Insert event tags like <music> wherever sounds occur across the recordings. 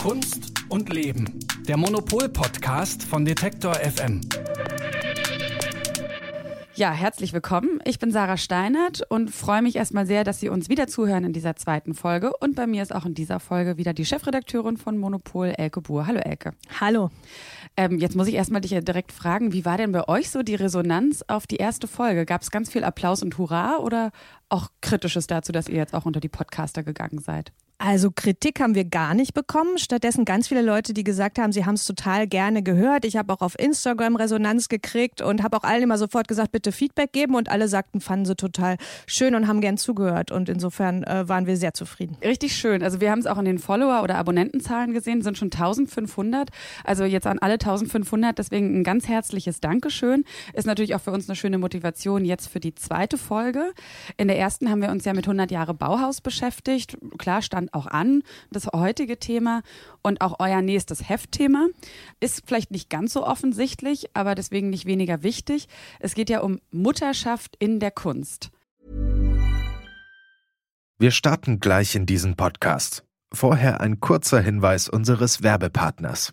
Kunst und Leben. Der Monopol-Podcast von Detektor FM. Ja, herzlich willkommen. Ich bin Sarah Steinert und freue mich erstmal sehr, dass Sie uns wieder zuhören in dieser zweiten Folge. Und bei mir ist auch in dieser Folge wieder die Chefredakteurin von Monopol, Elke Buhr. Hallo Elke. Hallo. Ähm, jetzt muss ich erstmal dich ja direkt fragen, wie war denn bei euch so die Resonanz auf die erste Folge? Gab es ganz viel Applaus und Hurra oder auch Kritisches dazu, dass ihr jetzt auch unter die Podcaster gegangen seid? Also Kritik haben wir gar nicht bekommen. Stattdessen ganz viele Leute, die gesagt haben, sie haben es total gerne gehört. Ich habe auch auf Instagram Resonanz gekriegt und habe auch allen immer sofort gesagt, bitte Feedback geben. Und alle sagten, fanden sie total schön und haben gern zugehört. Und insofern äh, waren wir sehr zufrieden. Richtig schön. Also wir haben es auch in den Follower- oder Abonnentenzahlen gesehen, sind schon 1500. Also jetzt an alle 1500. Deswegen ein ganz herzliches Dankeschön. Ist natürlich auch für uns eine schöne Motivation jetzt für die zweite Folge. In der ersten haben wir uns ja mit 100 Jahre Bauhaus beschäftigt. Klar stand auch an, das heutige Thema und auch euer nächstes Heftthema. Ist vielleicht nicht ganz so offensichtlich, aber deswegen nicht weniger wichtig. Es geht ja um Mutterschaft in der Kunst. Wir starten gleich in diesen Podcast. Vorher ein kurzer Hinweis unseres Werbepartners.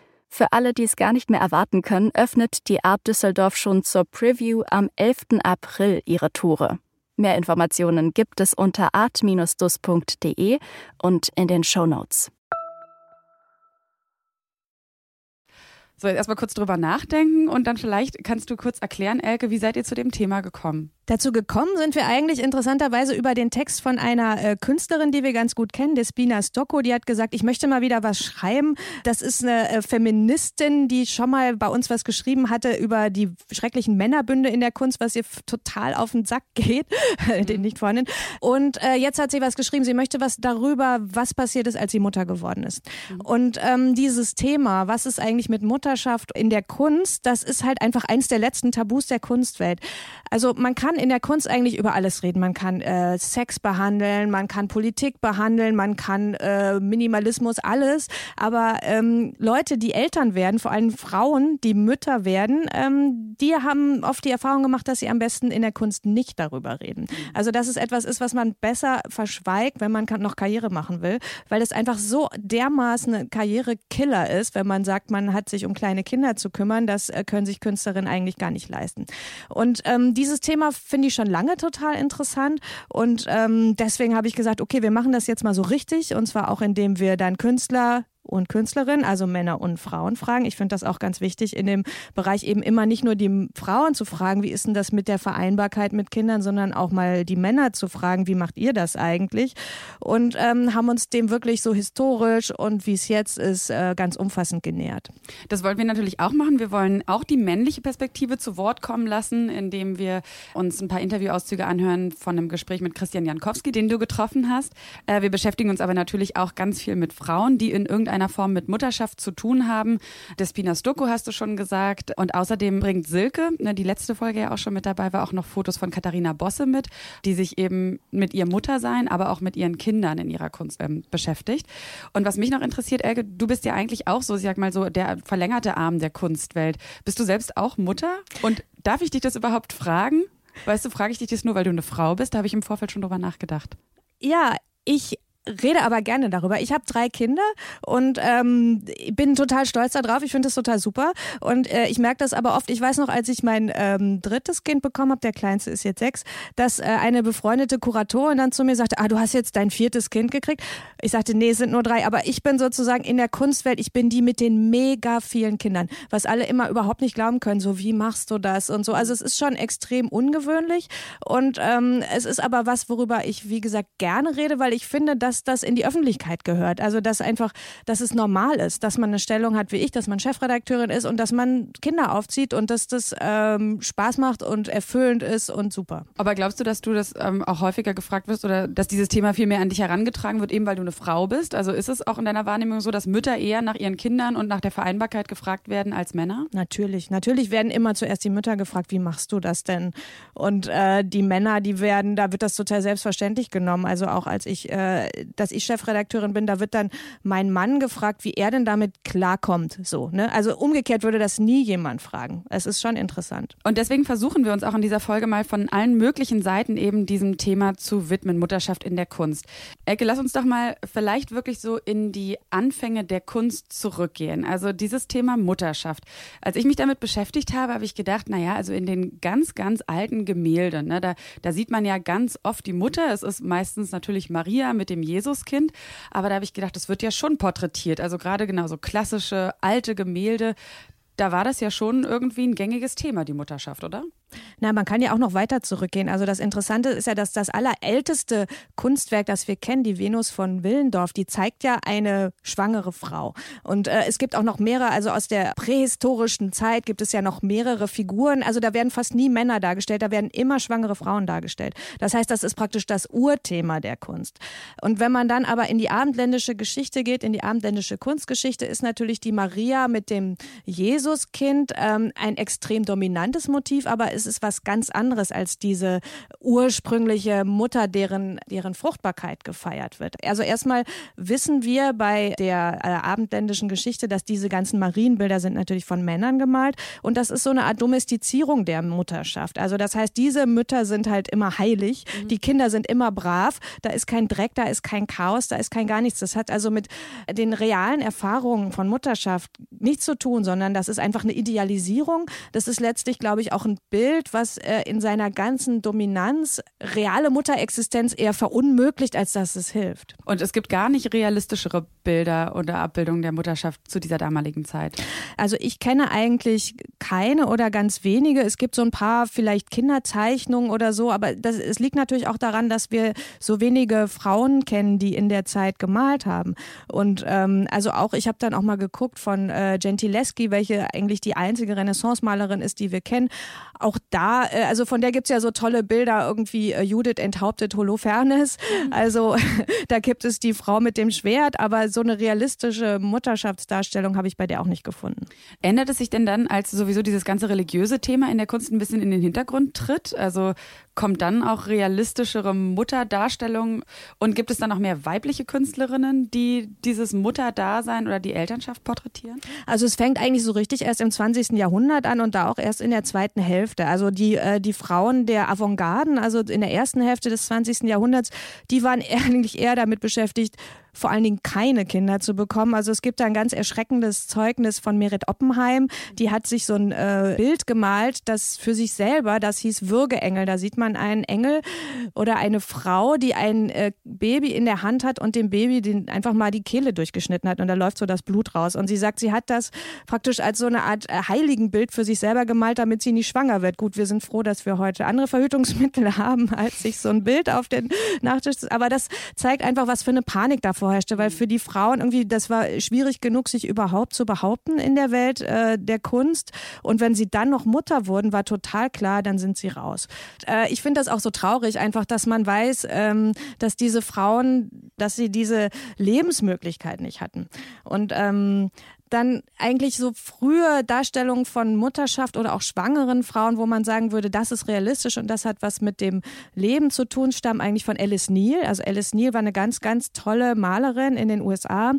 Für alle, die es gar nicht mehr erwarten können, öffnet die Art Düsseldorf schon zur Preview am 11. April ihre Tore. Mehr Informationen gibt es unter art-dus.de und in den Show Notes. So, jetzt erstmal kurz drüber nachdenken und dann vielleicht kannst du kurz erklären, Elke, wie seid ihr zu dem Thema gekommen? Dazu gekommen sind wir eigentlich interessanterweise über den Text von einer äh, Künstlerin, die wir ganz gut kennen, Despina Stocco. Die hat gesagt, ich möchte mal wieder was schreiben. Das ist eine äh, Feministin, die schon mal bei uns was geschrieben hatte über die schrecklichen Männerbünde in der Kunst, was ihr total auf den Sack geht, <laughs> den nicht vorhanden. Und äh, jetzt hat sie was geschrieben. Sie möchte was darüber, was passiert ist, als sie Mutter geworden ist. Mhm. Und ähm, dieses Thema, was ist eigentlich mit Mutterschaft in der Kunst, das ist halt einfach eins der letzten Tabus der Kunstwelt. Also man kann in der Kunst eigentlich über alles reden. Man kann äh, Sex behandeln, man kann Politik behandeln, man kann äh, Minimalismus, alles. Aber ähm, Leute, die Eltern werden, vor allem Frauen, die Mütter werden, ähm, die haben oft die Erfahrung gemacht, dass sie am besten in der Kunst nicht darüber reden. Mhm. Also dass es etwas ist, was man besser verschweigt, wenn man noch Karriere machen will, weil es einfach so dermaßen ein Karrierekiller ist, wenn man sagt, man hat sich um kleine Kinder zu kümmern, das äh, können sich Künstlerinnen eigentlich gar nicht leisten. Und ähm, dieses Thema finde ich schon lange total interessant. Und ähm, deswegen habe ich gesagt, okay, wir machen das jetzt mal so richtig. Und zwar auch indem wir dann Künstler und Künstlerinnen, also Männer und Frauen fragen. Ich finde das auch ganz wichtig, in dem Bereich eben immer nicht nur die Frauen zu fragen, wie ist denn das mit der Vereinbarkeit mit Kindern, sondern auch mal die Männer zu fragen, wie macht ihr das eigentlich? Und ähm, haben uns dem wirklich so historisch und wie es jetzt ist, äh, ganz umfassend genähert. Das wollen wir natürlich auch machen. Wir wollen auch die männliche Perspektive zu Wort kommen lassen, indem wir uns ein paar Interviewauszüge anhören von einem Gespräch mit Christian Jankowski, den du getroffen hast. Äh, wir beschäftigen uns aber natürlich auch ganz viel mit Frauen, die in irgendeiner irgendeiner Form mit Mutterschaft zu tun haben. Despina Stocco hast du schon gesagt. Und außerdem bringt Silke, ne, die letzte Folge ja auch schon mit dabei war, auch noch Fotos von Katharina Bosse mit, die sich eben mit ihrem Muttersein, aber auch mit ihren Kindern in ihrer Kunst ähm, beschäftigt. Und was mich noch interessiert, Elke, du bist ja eigentlich auch so, ich sag mal so, der verlängerte Arm der Kunstwelt. Bist du selbst auch Mutter? Und darf ich dich das überhaupt fragen? Weißt du, frage ich dich das nur, weil du eine Frau bist? Da habe ich im Vorfeld schon drüber nachgedacht. Ja, ich rede aber gerne darüber. Ich habe drei Kinder und ähm, bin total stolz darauf. Ich finde das total super. Und äh, ich merke das aber oft, ich weiß noch, als ich mein ähm, drittes Kind bekommen habe, der kleinste ist jetzt sechs, dass äh, eine befreundete Kuratorin dann zu mir sagte, ah, du hast jetzt dein viertes Kind gekriegt. Ich sagte, nee, es sind nur drei. Aber ich bin sozusagen in der Kunstwelt, ich bin die mit den mega vielen Kindern, was alle immer überhaupt nicht glauben können. So, wie machst du das und so. Also es ist schon extrem ungewöhnlich. Und ähm, es ist aber was, worüber ich, wie gesagt, gerne rede, weil ich finde, dass dass das in die Öffentlichkeit gehört. Also dass einfach, dass es normal ist, dass man eine Stellung hat wie ich, dass man Chefredakteurin ist und dass man Kinder aufzieht und dass das ähm, Spaß macht und erfüllend ist und super. Aber glaubst du, dass du das ähm, auch häufiger gefragt wirst oder dass dieses Thema viel mehr an dich herangetragen wird, eben weil du eine Frau bist? Also ist es auch in deiner Wahrnehmung so, dass Mütter eher nach ihren Kindern und nach der Vereinbarkeit gefragt werden als Männer? Natürlich. Natürlich werden immer zuerst die Mütter gefragt, wie machst du das denn? Und äh, die Männer, die werden, da wird das total selbstverständlich genommen. Also auch als ich äh, dass ich Chefredakteurin bin, da wird dann mein Mann gefragt, wie er denn damit klarkommt. So, ne? Also umgekehrt würde das nie jemand fragen. Es ist schon interessant. Und deswegen versuchen wir uns auch in dieser Folge mal von allen möglichen Seiten eben diesem Thema zu widmen, Mutterschaft in der Kunst. Ecke, lass uns doch mal vielleicht wirklich so in die Anfänge der Kunst zurückgehen. Also dieses Thema Mutterschaft. Als ich mich damit beschäftigt habe, habe ich gedacht, naja, also in den ganz, ganz alten Gemälden, ne, da, da sieht man ja ganz oft die Mutter. Es ist meistens natürlich Maria mit dem Jesuskind. Aber da habe ich gedacht, das wird ja schon porträtiert. Also gerade genau so klassische alte Gemälde. Da war das ja schon irgendwie ein gängiges Thema, die Mutterschaft, oder? Na, man kann ja auch noch weiter zurückgehen. Also das Interessante ist ja, dass das allerälteste Kunstwerk, das wir kennen, die Venus von Willendorf, die zeigt ja eine schwangere Frau. Und äh, es gibt auch noch mehrere, also aus der prähistorischen Zeit gibt es ja noch mehrere Figuren. Also da werden fast nie Männer dargestellt, da werden immer schwangere Frauen dargestellt. Das heißt, das ist praktisch das Urthema der Kunst. Und wenn man dann aber in die abendländische Geschichte geht, in die abendländische Kunstgeschichte, ist natürlich die Maria mit dem Jesuskind ähm, ein extrem dominantes Motiv, aber es ist was ganz anderes als diese ursprüngliche Mutter, deren, deren Fruchtbarkeit gefeiert wird. Also erstmal wissen wir bei der äh, abendländischen Geschichte, dass diese ganzen Marienbilder sind natürlich von Männern gemalt und das ist so eine Art Domestizierung der Mutterschaft. Also das heißt, diese Mütter sind halt immer heilig, mhm. die Kinder sind immer brav, da ist kein Dreck, da ist kein Chaos, da ist kein gar nichts. Das hat also mit den realen Erfahrungen von Mutterschaft nichts zu tun, sondern das ist einfach eine Idealisierung. Das ist letztlich, glaube ich, auch ein Bild Bild, was äh, in seiner ganzen Dominanz reale Mutterexistenz eher verunmöglicht, als dass es hilft. Und es gibt gar nicht realistischere Bilder oder Abbildungen der Mutterschaft zu dieser damaligen Zeit. Also ich kenne eigentlich keine oder ganz wenige. Es gibt so ein paar vielleicht Kinderzeichnungen oder so, aber das, es liegt natürlich auch daran, dass wir so wenige Frauen kennen, die in der Zeit gemalt haben. Und ähm, also auch, ich habe dann auch mal geguckt von äh, Gentileschi, welche eigentlich die einzige Renaissance-Malerin ist, die wir kennen. Auch da, äh, also von der gibt's ja so tolle Bilder, irgendwie äh, Judith enthauptet Holofernes. Mhm. Also <laughs> da gibt es die Frau mit dem Schwert, aber so eine realistische Mutterschaftsdarstellung habe ich bei der auch nicht gefunden. Ändert es sich denn dann, als sowieso dieses ganze religiöse Thema in der Kunst ein bisschen in den Hintergrund tritt? Also kommt dann auch realistischere Mutterdarstellungen und gibt es dann auch mehr weibliche Künstlerinnen, die dieses Mutterdasein oder die Elternschaft porträtieren? Also es fängt eigentlich so richtig erst im 20. Jahrhundert an und da auch erst in der zweiten Hälfte. Also die, äh, die Frauen der Avantgarden, also in der ersten Hälfte des 20. Jahrhunderts, die waren <laughs> eigentlich eher damit beschäftigt, vor allen Dingen keine Kinder zu bekommen. Also es gibt da ein ganz erschreckendes Zeugnis von Merit Oppenheim. Die hat sich so ein äh, Bild gemalt, das für sich selber, das hieß Würgeengel. Da sieht man einen Engel oder eine Frau, die ein äh, Baby in der Hand hat und dem Baby den einfach mal die Kehle durchgeschnitten hat und da läuft so das Blut raus. Und sie sagt, sie hat das praktisch als so eine Art äh, Heiligenbild für sich selber gemalt, damit sie nicht schwanger wird. Gut, wir sind froh, dass wir heute andere Verhütungsmittel <laughs> haben, als sich so ein Bild auf den Nachtisch. Aber das zeigt einfach, was für eine Panik da vorherrschte, weil für die Frauen irgendwie, das war schwierig genug, sich überhaupt zu behaupten in der Welt äh, der Kunst. Und wenn sie dann noch Mutter wurden, war total klar, dann sind sie raus. Äh, ich finde das auch so traurig, einfach, dass man weiß, ähm, dass diese Frauen, dass sie diese Lebensmöglichkeit nicht hatten. Und ähm, dann eigentlich so frühe Darstellungen von Mutterschaft oder auch schwangeren Frauen, wo man sagen würde, das ist realistisch und das hat was mit dem Leben zu tun, stammen eigentlich von Alice Neal. Also Alice Neal war eine ganz, ganz tolle Malerin in den USA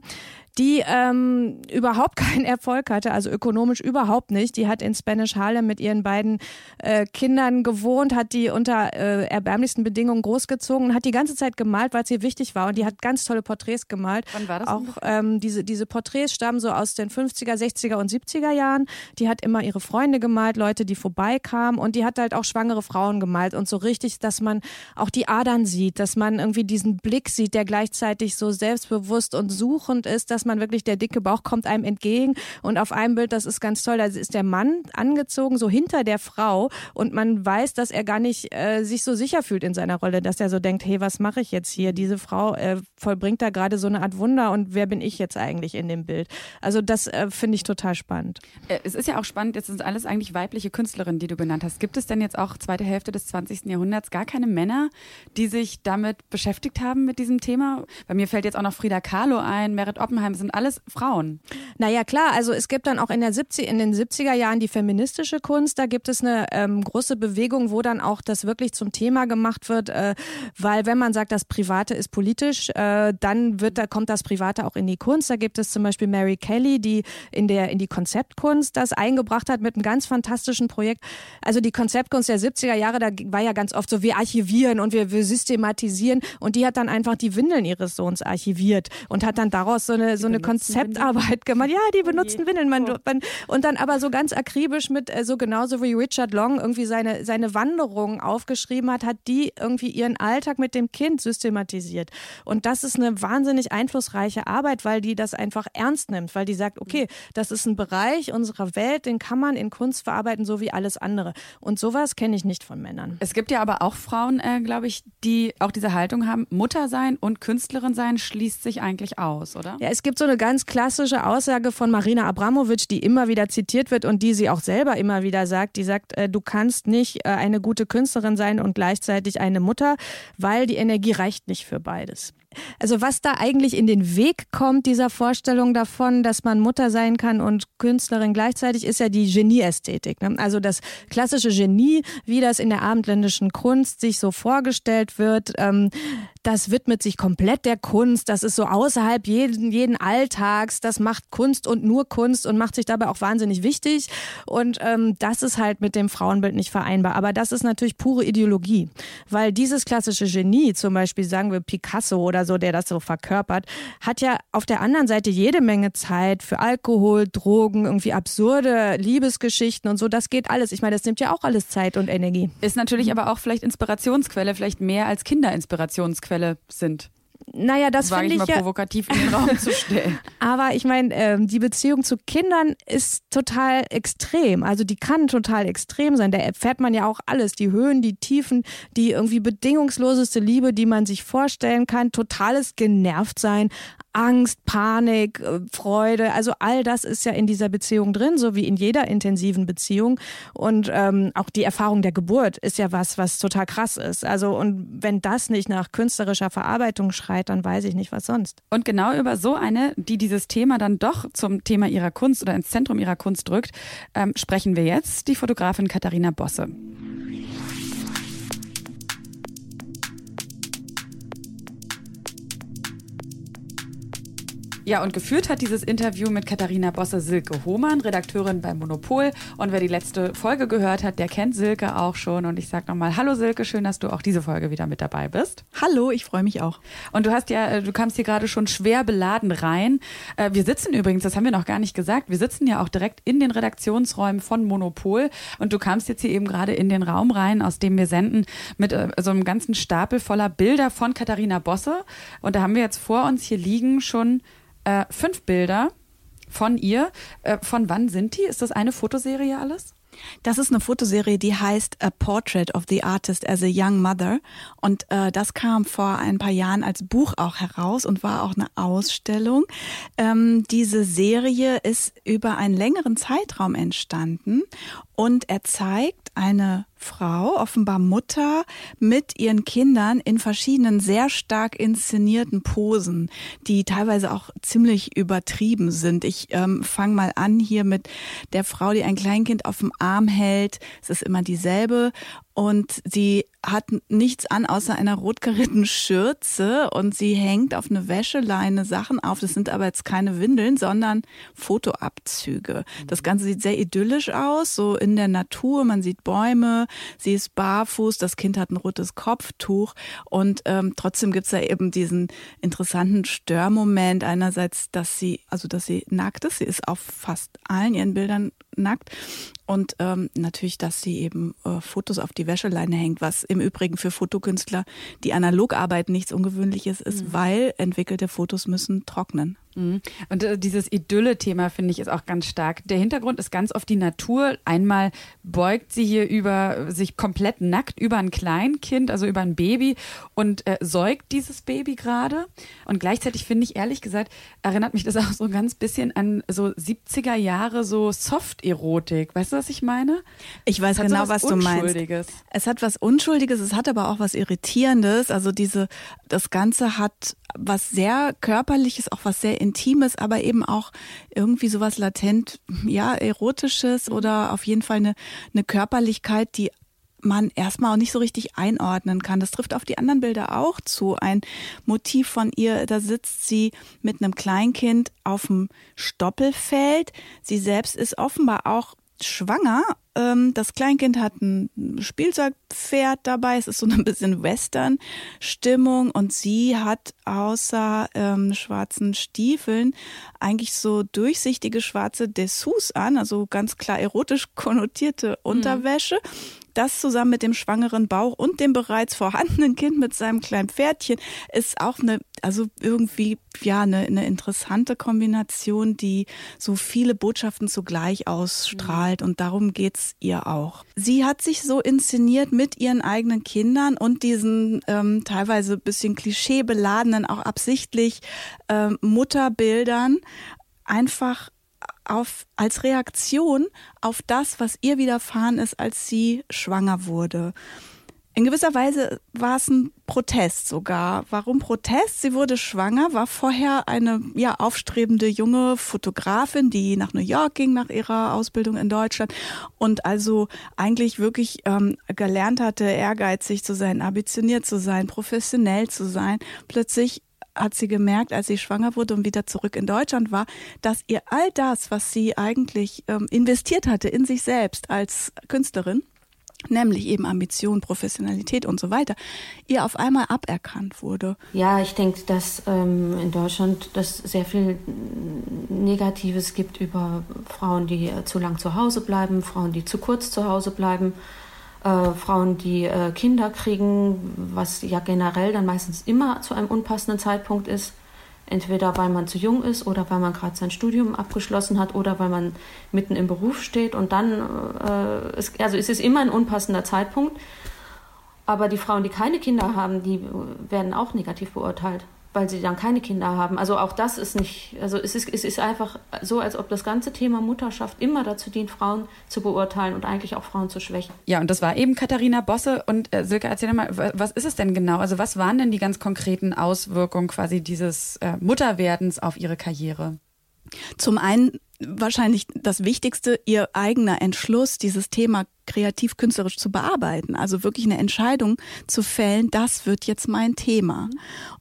die ähm, überhaupt <laughs> keinen Erfolg hatte, also ökonomisch überhaupt nicht. Die hat in Spanish Harlem mit ihren beiden äh, Kindern gewohnt, hat die unter äh, erbärmlichsten Bedingungen großgezogen und hat die ganze Zeit gemalt, weil es ihr wichtig war. Und die hat ganz tolle Porträts gemalt. Wann war das? Auch ähm, diese, diese Porträts stammen so aus den 50er, 60er und 70er Jahren. Die hat immer ihre Freunde gemalt, Leute, die vorbeikamen. Und die hat halt auch schwangere Frauen gemalt. Und so richtig, dass man auch die Adern sieht, dass man irgendwie diesen Blick sieht, der gleichzeitig so selbstbewusst und suchend ist, dass man wirklich, der dicke Bauch kommt einem entgegen. Und auf einem Bild, das ist ganz toll, da ist der Mann angezogen, so hinter der Frau. Und man weiß, dass er gar nicht äh, sich so sicher fühlt in seiner Rolle, dass er so denkt, hey, was mache ich jetzt hier? Diese Frau äh, vollbringt da gerade so eine Art Wunder und wer bin ich jetzt eigentlich in dem Bild? Also das äh, finde ich total spannend. Äh, es ist ja auch spannend, jetzt sind alles eigentlich weibliche Künstlerinnen, die du genannt hast. Gibt es denn jetzt auch zweite Hälfte des 20. Jahrhunderts gar keine Männer, die sich damit beschäftigt haben mit diesem Thema? Bei mir fällt jetzt auch noch Frida Kahlo ein, Merit Oppenheim, sind alles Frauen. Naja, klar, also es gibt dann auch in, der 70, in den 70er Jahren die feministische Kunst. Da gibt es eine ähm, große Bewegung, wo dann auch das wirklich zum Thema gemacht wird, äh, weil wenn man sagt, das Private ist politisch, äh, dann wird, da kommt das Private auch in die Kunst. Da gibt es zum Beispiel Mary Kelly, die in der in die Konzeptkunst das eingebracht hat mit einem ganz fantastischen Projekt. Also die Konzeptkunst der 70er Jahre, da war ja ganz oft so, wir archivieren und wir, wir systematisieren und die hat dann einfach die Windeln ihres Sohns archiviert und hat dann daraus so eine, so eine Konzeptarbeit gemacht. Ja, die benutzen Windeln. Man, man, und dann aber so ganz akribisch mit, äh, so genauso wie Richard Long irgendwie seine, seine Wanderung aufgeschrieben hat, hat die irgendwie ihren Alltag mit dem Kind systematisiert. Und das ist eine wahnsinnig einflussreiche Arbeit, weil die das einfach ernst nimmt, weil die sagt, okay, das ist ein Bereich unserer Welt, den kann man in Kunst verarbeiten, so wie alles andere. Und sowas kenne ich nicht von Männern. Es gibt ja aber auch Frauen, äh, glaube ich, die auch diese Haltung haben, Mutter sein und Künstlerin sein schließt sich eigentlich aus, oder? Ja, es gibt so eine ganz klassische Aussage von Marina Abramovic, die immer wieder zitiert wird und die sie auch selber immer wieder sagt. Die sagt, äh, du kannst nicht äh, eine gute Künstlerin sein und gleichzeitig eine Mutter, weil die Energie reicht nicht für beides. Also was da eigentlich in den Weg kommt, dieser Vorstellung davon, dass man Mutter sein kann und Künstlerin gleichzeitig, ist ja die Genieästhetik. Ne? Also das klassische Genie, wie das in der abendländischen Kunst sich so vorgestellt wird, ähm, das widmet sich komplett der Kunst, das ist so außerhalb jeden, jeden Alltags, das macht Kunst und nur Kunst und macht sich dabei auch wahnsinnig wichtig. Und ähm, das ist halt mit dem Frauenbild nicht vereinbar. Aber das ist natürlich pure Ideologie, weil dieses klassische Genie, zum Beispiel sagen wir Picasso oder so, der das so verkörpert, hat ja auf der anderen Seite jede Menge Zeit für Alkohol, Drogen, irgendwie absurde Liebesgeschichten und so. Das geht alles. Ich meine, das nimmt ja auch alles Zeit und Energie. Ist natürlich aber auch vielleicht Inspirationsquelle, vielleicht mehr als Kinderinspirationsquelle sind. Naja, das finde ich, ich mal ja, provokativ in den Raum <laughs> zu stellen. Aber ich meine, ähm, die Beziehung zu Kindern ist total extrem. Also die kann total extrem sein. Da erfährt man ja auch alles. Die Höhen, die Tiefen, die irgendwie bedingungsloseste Liebe, die man sich vorstellen kann. Totales genervt sein, Angst, Panik, äh, Freude, also all das ist ja in dieser Beziehung drin, so wie in jeder intensiven Beziehung. Und ähm, auch die Erfahrung der Geburt ist ja was, was total krass ist. Also und wenn das nicht nach künstlerischer Verarbeitung schreit, dann weiß ich nicht, was sonst. Und genau über so eine, die dieses Thema dann doch zum Thema ihrer Kunst oder ins Zentrum ihrer Kunst drückt, ähm, sprechen wir jetzt, die Fotografin Katharina Bosse. Ja, und geführt hat dieses Interview mit Katharina Bosse Silke Hohmann, Redakteurin bei Monopol. Und wer die letzte Folge gehört hat, der kennt Silke auch schon. Und ich sage nochmal, hallo Silke, schön, dass du auch diese Folge wieder mit dabei bist. Hallo, ich freue mich auch. Und du hast ja, äh, du kamst hier gerade schon schwer beladen rein. Äh, wir sitzen übrigens, das haben wir noch gar nicht gesagt, wir sitzen ja auch direkt in den Redaktionsräumen von Monopol. Und du kamst jetzt hier eben gerade in den Raum rein, aus dem wir senden, mit äh, so einem ganzen Stapel voller Bilder von Katharina Bosse. Und da haben wir jetzt vor uns hier liegen schon äh, fünf Bilder von ihr. Äh, von wann sind die? Ist das eine Fotoserie alles? Das ist eine Fotoserie, die heißt A Portrait of the Artist as a Young Mother. Und äh, das kam vor ein paar Jahren als Buch auch heraus und war auch eine Ausstellung. Ähm, diese Serie ist über einen längeren Zeitraum entstanden und er zeigt eine Frau, offenbar Mutter, mit ihren Kindern in verschiedenen sehr stark inszenierten Posen, die teilweise auch ziemlich übertrieben sind. Ich ähm, fange mal an hier mit der Frau, die ein Kleinkind auf dem Arm hält. Es ist immer dieselbe und sie hat nichts an außer einer rotkarierten Schürze und sie hängt auf eine Wäscheleine Sachen auf. Das sind aber jetzt keine Windeln, sondern Fotoabzüge. Das Ganze sieht sehr idyllisch aus, so in der Natur. Man sieht Bäume, sie ist barfuß, das Kind hat ein rotes Kopftuch und ähm, trotzdem gibt's da eben diesen interessanten Störmoment. Einerseits, dass sie, also dass sie nackt ist, sie ist auf fast allen ihren Bildern nackt und ähm, natürlich, dass sie eben äh, Fotos auf die Wäscheleine hängt, was im Übrigen für Fotokünstler, die analog arbeiten, nichts Ungewöhnliches ist, mhm. weil entwickelte Fotos müssen trocknen. Mhm. Und äh, dieses Idylle-Thema finde ich ist auch ganz stark. Der Hintergrund ist ganz oft die Natur. Einmal beugt sie hier über sich komplett nackt über ein Kleinkind, also über ein Baby und äh, säugt dieses Baby gerade. Und gleichzeitig finde ich ehrlich gesagt, erinnert mich das auch so ein ganz bisschen an so 70er Jahre so Soft-Erotik. Weißt du, was ich meine? Ich weiß genau, was, was du meinst. Es hat was Unschuldiges, es hat aber auch was Irritierendes. Also diese, das Ganze hat was sehr körperliches, auch was sehr intimes, aber eben auch irgendwie sowas latent, ja, erotisches oder auf jeden Fall eine, eine Körperlichkeit, die man erstmal auch nicht so richtig einordnen kann. Das trifft auf die anderen Bilder auch zu. Ein Motiv von ihr, da sitzt sie mit einem Kleinkind auf dem Stoppelfeld. Sie selbst ist offenbar auch schwanger. Ähm, das Kleinkind hat ein Spielzeugpferd dabei. Es ist so ein <laughs> bisschen Western-Stimmung und sie hat außer ähm, schwarzen Stiefeln eigentlich so durchsichtige schwarze Dessous an, also ganz klar erotisch <laughs> konnotierte. Unterwäsche. Mhm das zusammen mit dem schwangeren Bauch und dem bereits vorhandenen Kind mit seinem kleinen Pferdchen ist auch eine, also irgendwie, ja, eine, eine interessante Kombination, die so viele Botschaften zugleich ausstrahlt. Mhm. Und darum geht's ihr auch. Sie hat sich so inszeniert mit ihren eigenen Kindern und diesen ähm, teilweise bisschen klischeebeladenen, auch absichtlich ähm, Mutterbildern einfach auf, als Reaktion auf das, was ihr widerfahren ist, als sie schwanger wurde. In gewisser Weise war es ein Protest sogar. Warum Protest? Sie wurde schwanger, war vorher eine ja, aufstrebende junge Fotografin, die nach New York ging nach ihrer Ausbildung in Deutschland und also eigentlich wirklich ähm, gelernt hatte, ehrgeizig zu sein, ambitioniert zu sein, professionell zu sein. Plötzlich hat sie gemerkt, als sie schwanger wurde und wieder zurück in Deutschland war, dass ihr all das, was sie eigentlich ähm, investiert hatte in sich selbst als Künstlerin, nämlich eben Ambition, Professionalität und so weiter, ihr auf einmal aberkannt wurde. Ja, ich denke, dass ähm, in Deutschland das sehr viel Negatives gibt über Frauen, die äh, zu lang zu Hause bleiben, Frauen, die zu kurz zu Hause bleiben äh, Frauen, die äh, Kinder kriegen, was ja generell dann meistens immer zu einem unpassenden Zeitpunkt ist. Entweder weil man zu jung ist oder weil man gerade sein Studium abgeschlossen hat oder weil man mitten im Beruf steht und dann, äh, ist, also es ist immer ein unpassender Zeitpunkt. Aber die Frauen, die keine Kinder haben, die werden auch negativ beurteilt weil sie dann keine Kinder haben. Also auch das ist nicht, also es ist, es ist einfach so, als ob das ganze Thema Mutterschaft immer dazu dient, Frauen zu beurteilen und eigentlich auch Frauen zu schwächen. Ja, und das war eben Katharina Bosse. Und äh, Silke, erzähl mal, was ist es denn genau? Also was waren denn die ganz konkreten Auswirkungen quasi dieses äh, Mutterwerdens auf ihre Karriere? Zum einen wahrscheinlich das Wichtigste, ihr eigener Entschluss, dieses Thema kreativ-künstlerisch zu bearbeiten. Also wirklich eine Entscheidung zu fällen, das wird jetzt mein Thema.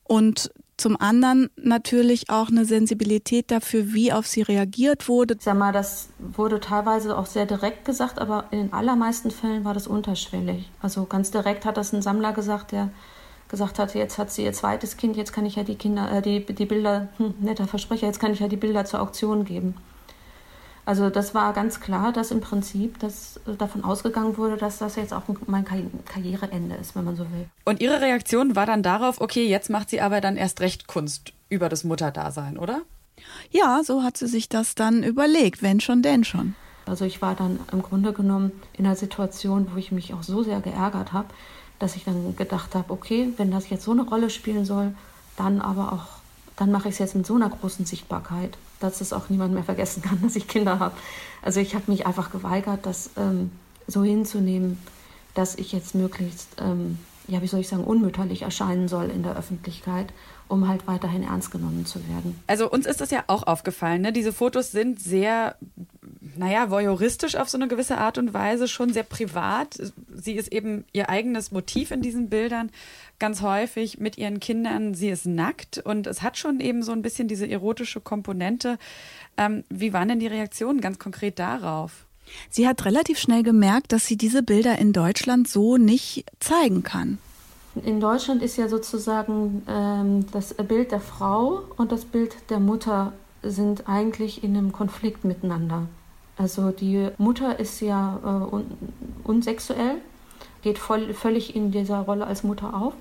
Und zum anderen natürlich auch eine Sensibilität dafür, wie auf sie reagiert wurde. Sag mal, das wurde teilweise auch sehr direkt gesagt, aber in den allermeisten Fällen war das unterschwellig. Also ganz direkt hat das ein Sammler gesagt, der gesagt hatte, jetzt hat sie ihr zweites Kind, jetzt kann ich ja die Kinder, äh, die, die Bilder, hm, netter Versprecher, jetzt kann ich ja die Bilder zur Auktion geben. Also das war ganz klar, dass im Prinzip das äh, davon ausgegangen wurde, dass das jetzt auch mein Karriereende ist, wenn man so will. Und Ihre Reaktion war dann darauf, okay, jetzt macht sie aber dann erst recht Kunst über das Mutterdasein, oder? Ja, so hat sie sich das dann überlegt, wenn schon, denn schon. Also ich war dann im Grunde genommen in einer Situation, wo ich mich auch so sehr geärgert habe, dass ich dann gedacht habe, okay, wenn das jetzt so eine Rolle spielen soll, dann aber auch, dann mache ich es jetzt mit so einer großen Sichtbarkeit dass es auch niemand mehr vergessen kann, <laughs> dass ich Kinder habe. Also ich habe mich einfach geweigert, das ähm, so hinzunehmen, dass ich jetzt möglichst, ähm, ja, wie soll ich sagen, unmütterlich erscheinen soll in der Öffentlichkeit, um halt weiterhin ernst genommen zu werden. Also uns ist das ja auch aufgefallen, ne? Diese Fotos sind sehr naja, voyeuristisch auf so eine gewisse Art und Weise, schon sehr privat. Sie ist eben ihr eigenes Motiv in diesen Bildern ganz häufig mit ihren Kindern. Sie ist nackt und es hat schon eben so ein bisschen diese erotische Komponente. Ähm, wie waren denn die Reaktionen ganz konkret darauf? Sie hat relativ schnell gemerkt, dass sie diese Bilder in Deutschland so nicht zeigen kann. In Deutschland ist ja sozusagen ähm, das Bild der Frau und das Bild der Mutter sind eigentlich in einem Konflikt miteinander. Also die Mutter ist ja äh, un unsexuell, geht voll, völlig in dieser Rolle als Mutter auf.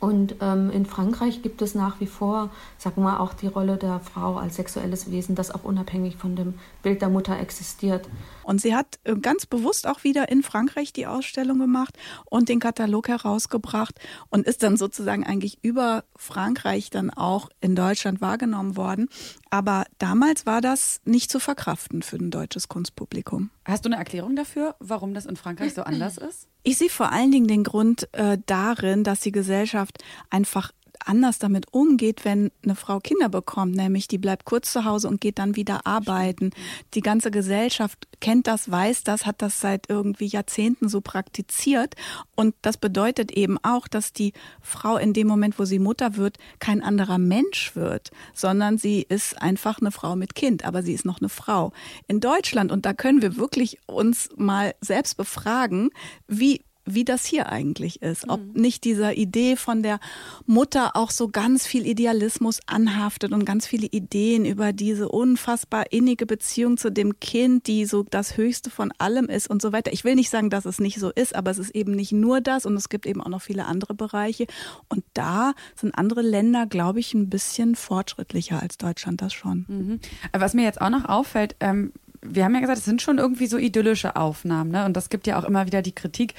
Und ähm, in Frankreich gibt es nach wie vor, sagen wir mal, auch die Rolle der Frau als sexuelles Wesen, das auch unabhängig von dem Bild der Mutter existiert. Und sie hat äh, ganz bewusst auch wieder in Frankreich die Ausstellung gemacht und den Katalog herausgebracht und ist dann sozusagen eigentlich über Frankreich dann auch in Deutschland wahrgenommen worden. Aber damals war das nicht zu verkraften für ein deutsches Kunstpublikum. Hast du eine Erklärung dafür, warum das in Frankreich so anders ist? Ich sehe vor allen Dingen den Grund äh, darin, dass die Gesellschaft einfach anders damit umgeht, wenn eine Frau Kinder bekommt, nämlich die bleibt kurz zu Hause und geht dann wieder arbeiten. Die ganze Gesellschaft kennt das, weiß das, hat das seit irgendwie Jahrzehnten so praktiziert und das bedeutet eben auch, dass die Frau in dem Moment, wo sie Mutter wird, kein anderer Mensch wird, sondern sie ist einfach eine Frau mit Kind, aber sie ist noch eine Frau. In Deutschland und da können wir wirklich uns mal selbst befragen, wie wie das hier eigentlich ist. Ob mhm. nicht dieser Idee von der Mutter auch so ganz viel Idealismus anhaftet und ganz viele Ideen über diese unfassbar innige Beziehung zu dem Kind, die so das Höchste von allem ist und so weiter. Ich will nicht sagen, dass es nicht so ist, aber es ist eben nicht nur das und es gibt eben auch noch viele andere Bereiche. Und da sind andere Länder, glaube ich, ein bisschen fortschrittlicher als Deutschland das schon. Mhm. Was mir jetzt auch noch auffällt, ähm, wir haben ja gesagt, es sind schon irgendwie so idyllische Aufnahmen, ne? Und das gibt ja auch immer wieder die Kritik,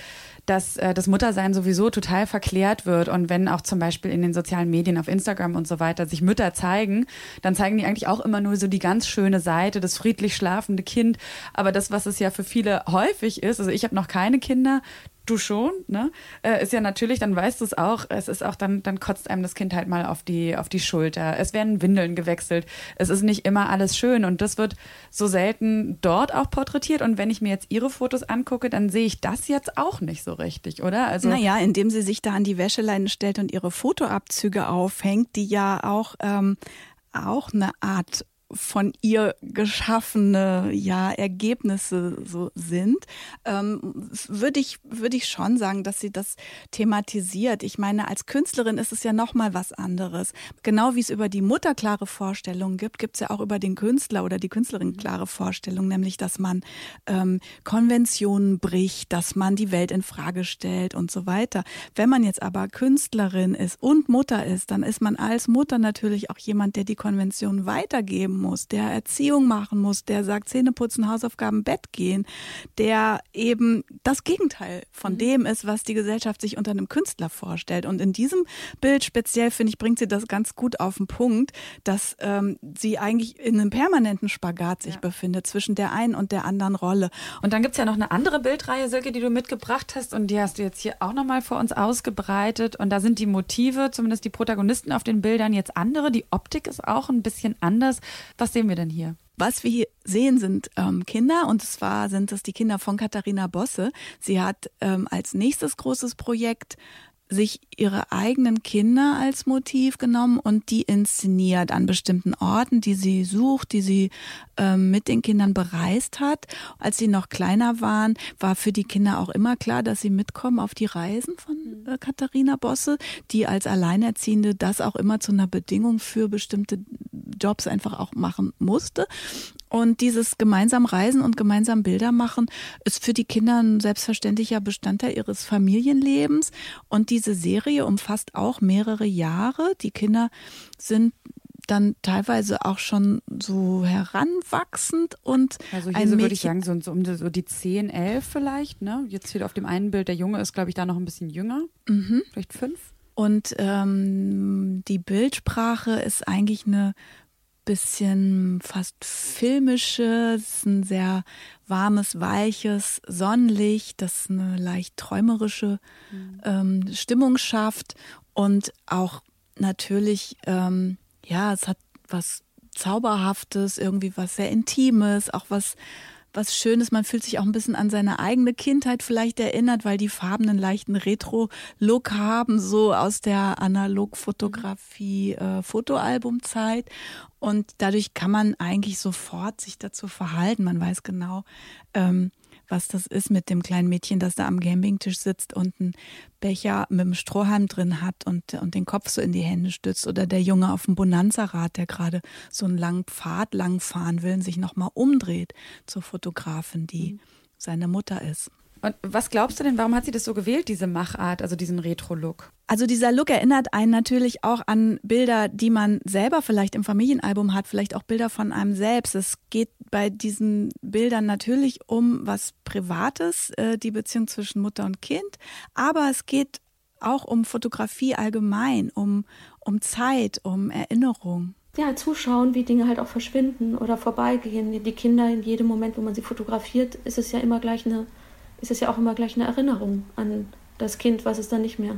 dass äh, das Muttersein sowieso total verklärt wird. Und wenn auch zum Beispiel in den sozialen Medien, auf Instagram und so weiter, sich Mütter zeigen, dann zeigen die eigentlich auch immer nur so die ganz schöne Seite, das friedlich schlafende Kind. Aber das, was es ja für viele häufig ist, also ich habe noch keine Kinder, du schon, ne? Äh, ist ja natürlich, dann weißt du es auch, es ist auch, dann, dann kotzt einem das Kind halt mal auf die, auf die Schulter. Es werden Windeln gewechselt. Es ist nicht immer alles schön und das wird so selten dort auch porträtiert. Und wenn ich mir jetzt ihre Fotos angucke, dann sehe ich das jetzt auch nicht so richtig, oder? Also naja, indem sie sich da an die Wäscheleine stellt und ihre Fotoabzüge aufhängt, die ja auch, ähm, auch eine Art von ihr geschaffene ja Ergebnisse so sind, ähm, würde ich würde ich schon sagen, dass sie das thematisiert. Ich meine, als Künstlerin ist es ja noch mal was anderes. Genau wie es über die Mutter klare Vorstellungen gibt, gibt es ja auch über den Künstler oder die Künstlerin mhm. klare Vorstellungen, nämlich dass man ähm, Konventionen bricht, dass man die Welt in Frage stellt und so weiter. Wenn man jetzt aber Künstlerin ist und Mutter ist, dann ist man als Mutter natürlich auch jemand, der die Konvention weitergeben geben muss, der Erziehung machen muss, der sagt Zähne putzen, Hausaufgaben, Bett gehen, der eben das Gegenteil von mhm. dem ist, was die Gesellschaft sich unter einem Künstler vorstellt. Und in diesem Bild speziell, finde ich, bringt sie das ganz gut auf den Punkt, dass ähm, sie eigentlich in einem permanenten Spagat sich ja. befindet zwischen der einen und der anderen Rolle. Und dann gibt es ja noch eine andere Bildreihe, Silke, die du mitgebracht hast und die hast du jetzt hier auch nochmal vor uns ausgebreitet. Und da sind die Motive, zumindest die Protagonisten auf den Bildern jetzt andere. Die Optik ist auch ein bisschen anders. Was sehen wir denn hier? Was wir hier sehen, sind ähm, Kinder und zwar sind es die Kinder von Katharina Bosse. Sie hat ähm, als nächstes großes Projekt sich ihre eigenen Kinder als Motiv genommen und die inszeniert an bestimmten Orten, die sie sucht, die sie ähm, mit den Kindern bereist hat. Als sie noch kleiner waren, war für die Kinder auch immer klar, dass sie mitkommen auf die Reisen von mhm. äh, Katharina Bosse, die als Alleinerziehende das auch immer zu einer Bedingung für bestimmte Jobs einfach auch machen musste. Und dieses gemeinsam Reisen und gemeinsam Bilder machen ist für die Kinder ein selbstverständlicher Bestandteil ihres Familienlebens. Und diese Serie umfasst auch mehrere Jahre. Die Kinder sind dann teilweise auch schon so heranwachsend und also hier so würde ich sagen so, so um die, so die 10, 11 vielleicht, ne? Jetzt hier auf dem einen Bild der Junge ist glaube ich da noch ein bisschen jünger, mhm. vielleicht fünf. Und ähm, die Bildsprache ist eigentlich eine bisschen fast filmisches, ein sehr warmes, weiches Sonnenlicht, das eine leicht träumerische mhm. ähm, Stimmung schafft und auch natürlich, ähm, ja, es hat was Zauberhaftes, irgendwie was sehr Intimes, auch was was Schönes. Man fühlt sich auch ein bisschen an seine eigene Kindheit vielleicht erinnert, weil die Farben einen leichten Retro-Look haben, so aus der Analogfotografie, äh, Fotoalbumzeit. Und dadurch kann man eigentlich sofort sich dazu verhalten. Man weiß genau, ähm, was das ist mit dem kleinen Mädchen, das da am Campingtisch sitzt und einen Becher mit einem Strohhalm drin hat und, und den Kopf so in die Hände stützt. Oder der Junge auf dem Bonanza-Rad, der gerade so einen langen Pfad lang fahren will und sich nochmal umdreht zur Fotografin, die mhm. seine Mutter ist. Und was glaubst du denn, warum hat sie das so gewählt, diese Machart, also diesen Retro-Look? Also dieser Look erinnert einen natürlich auch an Bilder, die man selber vielleicht im Familienalbum hat, vielleicht auch Bilder von einem selbst. Es geht bei diesen Bildern natürlich um was Privates, äh, die Beziehung zwischen Mutter und Kind, aber es geht auch um Fotografie allgemein, um, um Zeit, um Erinnerung ja, zuschauen, wie Dinge halt auch verschwinden oder vorbeigehen. Die Kinder in jedem Moment, wo man sie fotografiert, ist es ja immer gleich eine ist es ja auch immer gleich eine Erinnerung an das Kind, was es dann nicht mehr,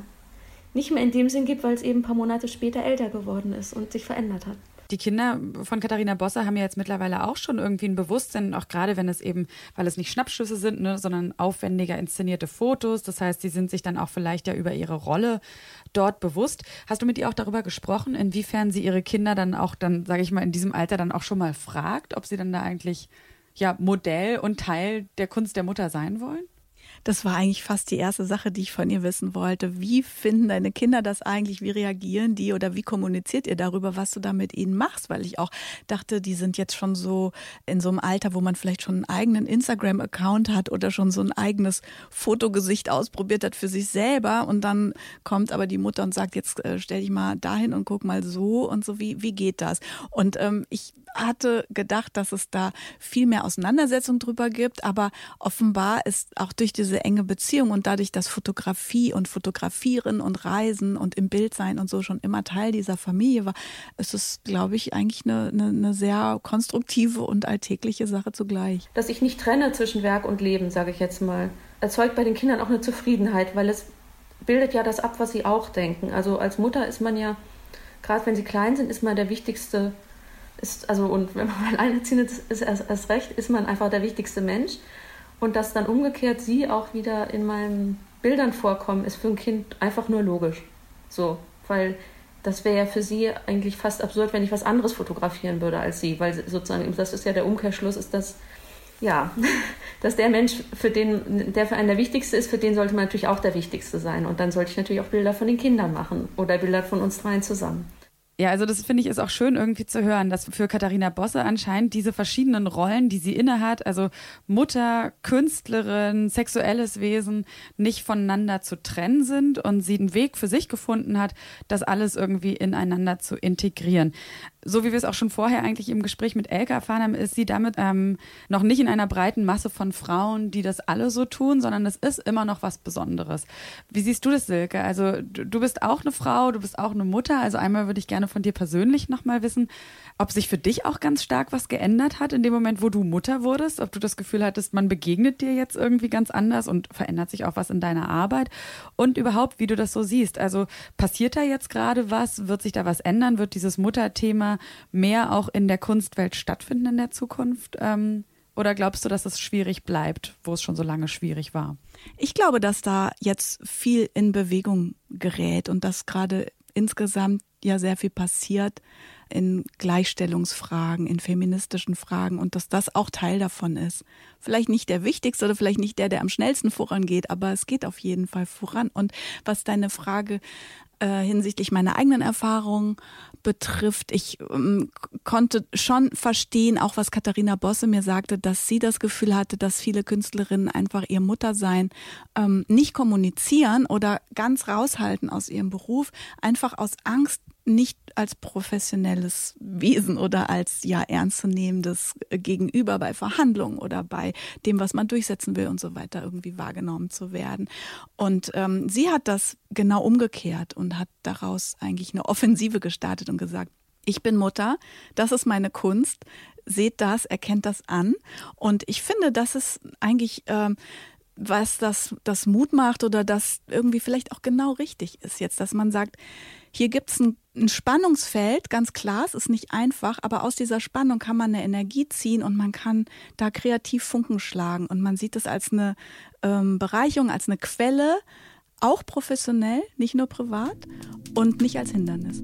nicht mehr in dem Sinn gibt, weil es eben ein paar Monate später älter geworden ist und sich verändert hat. Die Kinder von Katharina Bosse haben ja jetzt mittlerweile auch schon irgendwie ein Bewusstsein, auch gerade wenn es eben, weil es nicht Schnappschüsse sind, ne, sondern aufwendiger inszenierte Fotos. Das heißt, sie sind sich dann auch vielleicht ja über ihre Rolle dort bewusst. Hast du mit ihr auch darüber gesprochen, inwiefern sie ihre Kinder dann auch dann, sage ich mal, in diesem Alter dann auch schon mal fragt, ob sie dann da eigentlich ja Modell und Teil der Kunst der Mutter sein wollen? Das war eigentlich fast die erste Sache, die ich von ihr wissen wollte. Wie finden deine Kinder das eigentlich? Wie reagieren die oder wie kommuniziert ihr darüber, was du da mit ihnen machst? Weil ich auch dachte, die sind jetzt schon so in so einem Alter, wo man vielleicht schon einen eigenen Instagram-Account hat oder schon so ein eigenes Fotogesicht ausprobiert hat für sich selber. Und dann kommt aber die Mutter und sagt, jetzt äh, stell dich mal dahin und guck mal so und so. Wie, wie geht das? Und ähm, ich hatte gedacht, dass es da viel mehr Auseinandersetzung drüber gibt, aber offenbar ist auch durch diese enge Beziehung und dadurch, dass Fotografie und Fotografieren und Reisen und im Bild sein und so schon immer Teil dieser Familie war, ist es, glaube ich, eigentlich eine, eine, eine sehr konstruktive und alltägliche Sache zugleich. Dass ich nicht trenne zwischen Werk und Leben, sage ich jetzt mal, erzeugt bei den Kindern auch eine Zufriedenheit, weil es bildet ja das ab, was sie auch denken. Also als Mutter ist man ja, gerade wenn sie klein sind, ist man der wichtigste ist, also und wenn man <laughs> alleinerziehend ist, ist erst, erst recht, ist man einfach der wichtigste Mensch. Und dass dann umgekehrt sie auch wieder in meinen Bildern vorkommen, ist für ein Kind einfach nur logisch. So, weil das wäre ja für sie eigentlich fast absurd, wenn ich was anderes fotografieren würde als sie, weil sozusagen, das ist ja der Umkehrschluss, ist das, ja, <laughs> dass der Mensch, für den, der für einen der Wichtigste ist, für den sollte man natürlich auch der Wichtigste sein. Und dann sollte ich natürlich auch Bilder von den Kindern machen oder Bilder von uns dreien zusammen. Ja, also das finde ich ist auch schön irgendwie zu hören, dass für Katharina Bosse anscheinend diese verschiedenen Rollen, die sie innehat, also Mutter, Künstlerin, sexuelles Wesen, nicht voneinander zu trennen sind und sie einen Weg für sich gefunden hat, das alles irgendwie ineinander zu integrieren so wie wir es auch schon vorher eigentlich im Gespräch mit Elke erfahren haben, ist sie damit ähm, noch nicht in einer breiten Masse von Frauen, die das alle so tun, sondern es ist immer noch was Besonderes. Wie siehst du das, Silke? Also du, bist auch eine Frau, du bist auch eine Mutter. Also einmal würde ich gerne von dir persönlich nochmal wissen, ob sich für dich auch ganz stark was geändert hat in dem Moment, wo du Mutter wurdest, ob du das Gefühl hattest, man begegnet dir jetzt irgendwie ganz anders und verändert sich auch was in deiner Arbeit und überhaupt, wie du das so siehst. Also passiert da jetzt gerade was? Wird sich da was ändern? Wird dieses Mutterthema mehr auch in der Kunstwelt stattfinden in der Zukunft? Ähm, oder glaubst du, dass es schwierig bleibt, wo es schon so lange schwierig war? Ich glaube, dass da jetzt viel in Bewegung gerät und dass gerade insgesamt ja sehr viel passiert in Gleichstellungsfragen, in feministischen Fragen und dass das auch Teil davon ist. Vielleicht nicht der wichtigste oder vielleicht nicht der, der am schnellsten vorangeht, aber es geht auf jeden Fall voran. Und was deine Frage äh, hinsichtlich meiner eigenen Erfahrungen betrifft, ich ähm, konnte schon verstehen, auch was Katharina Bosse mir sagte, dass sie das Gefühl hatte, dass viele Künstlerinnen einfach ihr Muttersein ähm, nicht kommunizieren oder ganz raushalten aus ihrem Beruf, einfach aus Angst, nicht als professionelles Wesen oder als ja ernstzunehmendes Gegenüber bei Verhandlungen oder bei dem, was man durchsetzen will und so weiter irgendwie wahrgenommen zu werden. Und ähm, sie hat das genau umgekehrt und hat daraus eigentlich eine Offensive gestartet und gesagt, ich bin Mutter, das ist meine Kunst, seht das, erkennt das an. Und ich finde, das ist eigentlich, ähm, was das, das Mut macht oder das irgendwie vielleicht auch genau richtig ist jetzt, dass man sagt, hier gibt es ein, ein, Spannungsfeld, ganz klar, es ist nicht einfach, aber aus dieser Spannung kann man eine Energie ziehen und man kann da kreativ Funken schlagen und man sieht es als eine ähm, Bereicherung, als eine Quelle, auch professionell, nicht nur privat und nicht als Hindernis.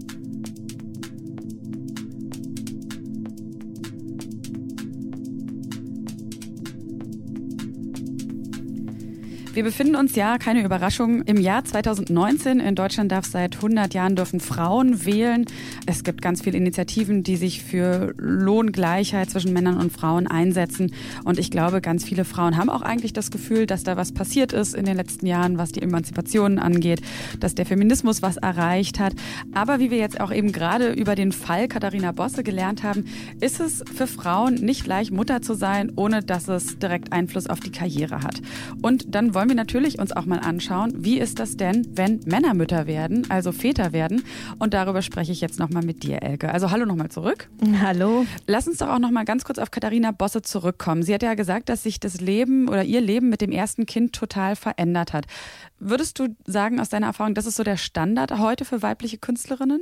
Wir befinden uns ja, keine Überraschung, im Jahr 2019. In Deutschland darf seit 100 Jahren dürfen Frauen wählen. Es gibt ganz viele Initiativen, die sich für Lohngleichheit zwischen Männern und Frauen einsetzen. Und ich glaube, ganz viele Frauen haben auch eigentlich das Gefühl, dass da was passiert ist in den letzten Jahren, was die Emanzipation angeht, dass der Feminismus was erreicht hat. Aber wie wir jetzt auch eben gerade über den Fall Katharina Bosse gelernt haben, ist es für Frauen nicht leicht, Mutter zu sein, ohne dass es direkt Einfluss auf die Karriere hat. Und dann wollen wollen wir natürlich uns auch mal anschauen, wie ist das denn, wenn Männer Mütter werden, also Väter werden. Und darüber spreche ich jetzt nochmal mit dir, Elke. Also hallo nochmal zurück. Hallo. Lass uns doch auch nochmal ganz kurz auf Katharina Bosse zurückkommen. Sie hat ja gesagt, dass sich das Leben oder ihr Leben mit dem ersten Kind total verändert hat. Würdest du sagen aus deiner Erfahrung, das ist so der Standard heute für weibliche Künstlerinnen?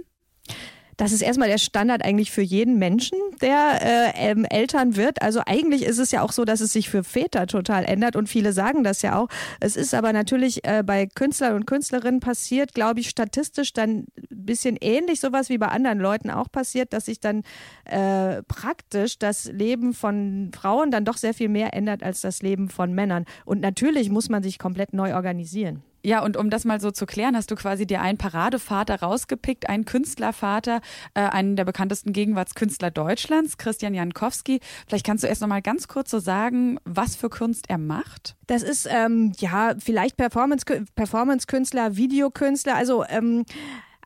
Das ist erstmal der Standard eigentlich für jeden Menschen, der äh, ähm, Eltern wird. Also eigentlich ist es ja auch so, dass es sich für Väter total ändert und viele sagen das ja auch. Es ist aber natürlich äh, bei Künstlern und Künstlerinnen passiert, glaube ich, statistisch dann ein bisschen ähnlich sowas wie bei anderen Leuten auch passiert, dass sich dann äh, praktisch das Leben von Frauen dann doch sehr viel mehr ändert als das Leben von Männern. Und natürlich muss man sich komplett neu organisieren. Ja, und um das mal so zu klären, hast du quasi dir einen Paradevater rausgepickt, einen Künstlervater, äh, einen der bekanntesten Gegenwartskünstler Deutschlands, Christian Jankowski. Vielleicht kannst du erst noch mal ganz kurz so sagen, was für Kunst er macht? Das ist ähm, ja vielleicht Performance-Künstler, Performance Videokünstler, also ähm,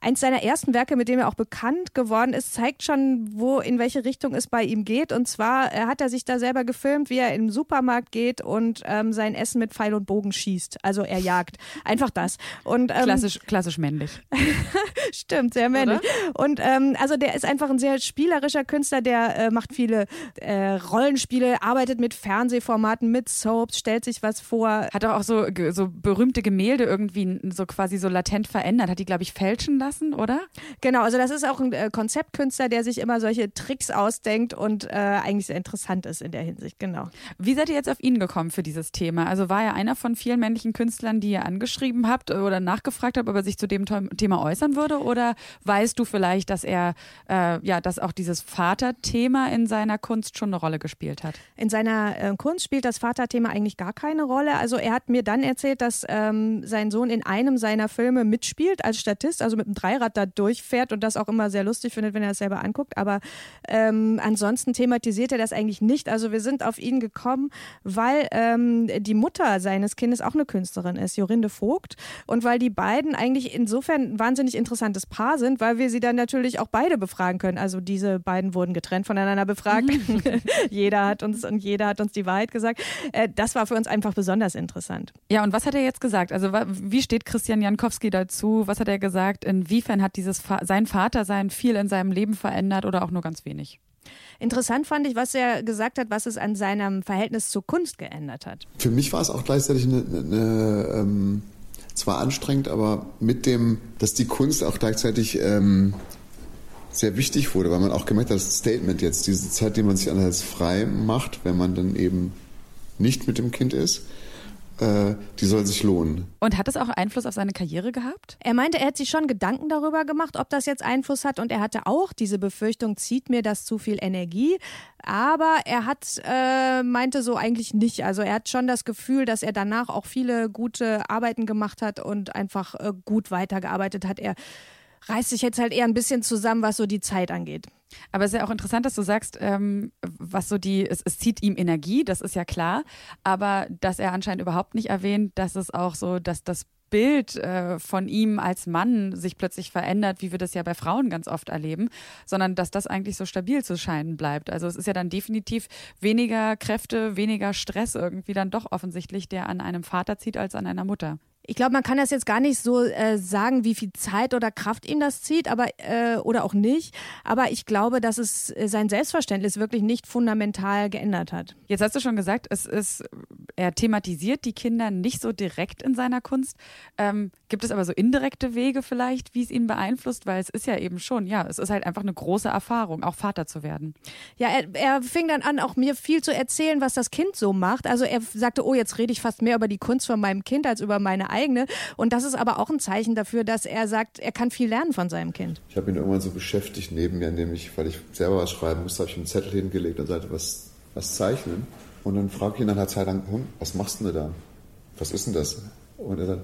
Eins seiner ersten Werke, mit dem er auch bekannt geworden ist, zeigt schon, wo in welche Richtung es bei ihm geht. Und zwar äh, hat er sich da selber gefilmt, wie er im Supermarkt geht und ähm, sein Essen mit Pfeil und Bogen schießt. Also er jagt. Einfach das. Und, ähm, klassisch, klassisch männlich. <laughs> Stimmt, sehr männlich. Oder? Und ähm, also der ist einfach ein sehr spielerischer Künstler, der äh, macht viele äh, Rollenspiele, arbeitet mit Fernsehformaten, mit Soaps, stellt sich was vor. Hat auch so, so berühmte Gemälde irgendwie so quasi so latent verändert. Hat die, glaube ich, fälschen lassen lassen, oder? Genau, also das ist auch ein äh, Konzeptkünstler, der sich immer solche Tricks ausdenkt und äh, eigentlich sehr interessant ist in der Hinsicht, genau. Wie seid ihr jetzt auf ihn gekommen für dieses Thema? Also war er einer von vielen männlichen Künstlern, die ihr angeschrieben habt oder nachgefragt habt, ob er sich zu dem Thema äußern würde? Oder weißt du vielleicht, dass er, äh, ja, dass auch dieses Vaterthema in seiner Kunst schon eine Rolle gespielt hat? In seiner äh, Kunst spielt das Vaterthema eigentlich gar keine Rolle. Also er hat mir dann erzählt, dass ähm, sein Sohn in einem seiner Filme mitspielt als Statist, also mit einem Dreirad da durchfährt und das auch immer sehr lustig findet, wenn er das selber anguckt. Aber ähm, ansonsten thematisiert er das eigentlich nicht. Also wir sind auf ihn gekommen, weil ähm, die Mutter seines Kindes auch eine Künstlerin ist, Jorinde Vogt. Und weil die beiden eigentlich insofern ein wahnsinnig interessantes Paar sind, weil wir sie dann natürlich auch beide befragen können. Also diese beiden wurden getrennt voneinander befragt. <laughs> Jeder hat uns und jeder hat uns die Wahrheit gesagt. Äh, das war für uns einfach besonders interessant. Ja, und was hat er jetzt gesagt? Also wie steht Christian Jankowski dazu? Was hat er gesagt? In inwiefern hat dieses sein Vatersein viel in seinem Leben verändert oder auch nur ganz wenig? Interessant fand ich, was er gesagt hat, was es an seinem Verhältnis zur Kunst geändert hat. Für mich war es auch gleichzeitig eine, eine, eine ähm, zwar anstrengend, aber mit dem, dass die Kunst auch gleichzeitig ähm, sehr wichtig wurde, weil man auch gemerkt hat, das Statement jetzt, diese Zeit, die man sich einerseits frei macht, wenn man dann eben nicht mit dem Kind ist, die soll sich lohnen. Und hat es auch Einfluss auf seine Karriere gehabt? Er meinte, er hat sich schon Gedanken darüber gemacht, ob das jetzt Einfluss hat. Und er hatte auch diese Befürchtung, zieht mir das zu viel Energie. Aber er hat, äh, meinte so eigentlich nicht. Also er hat schon das Gefühl, dass er danach auch viele gute Arbeiten gemacht hat und einfach äh, gut weitergearbeitet hat. Er reißt sich jetzt halt eher ein bisschen zusammen, was so die Zeit angeht. Aber es ist ja auch interessant, dass du sagst, ähm, was so die, es, es, zieht ihm Energie, das ist ja klar, aber dass er anscheinend überhaupt nicht erwähnt, dass es auch so, dass das Bild äh, von ihm als Mann sich plötzlich verändert, wie wir das ja bei Frauen ganz oft erleben, sondern dass das eigentlich so stabil zu scheinen bleibt. Also es ist ja dann definitiv weniger Kräfte, weniger Stress irgendwie dann doch offensichtlich, der an einem Vater zieht als an einer Mutter. Ich glaube, man kann das jetzt gar nicht so äh, sagen, wie viel Zeit oder Kraft ihm das zieht, aber äh, oder auch nicht. Aber ich glaube, dass es äh, sein Selbstverständnis wirklich nicht fundamental geändert hat. Jetzt hast du schon gesagt, es ist, er thematisiert die Kinder nicht so direkt in seiner Kunst. Ähm, gibt es aber so indirekte Wege vielleicht, wie es ihn beeinflusst? Weil es ist ja eben schon, ja, es ist halt einfach eine große Erfahrung, auch Vater zu werden. Ja, er, er fing dann an, auch mir viel zu erzählen, was das Kind so macht. Also er sagte, oh, jetzt rede ich fast mehr über die Kunst von meinem Kind als über meine eigene. Und das ist aber auch ein Zeichen dafür, dass er sagt, er kann viel lernen von seinem Kind. Ich habe ihn irgendwann so beschäftigt neben mir, indem ich, weil ich selber was schreiben musste, habe ich einen Zettel hingelegt und sagte, was, was zeichnen? Und dann frage ich ihn nach einer Zeit lang, hm, was machst du denn da? Was ist denn das? Und er sagt,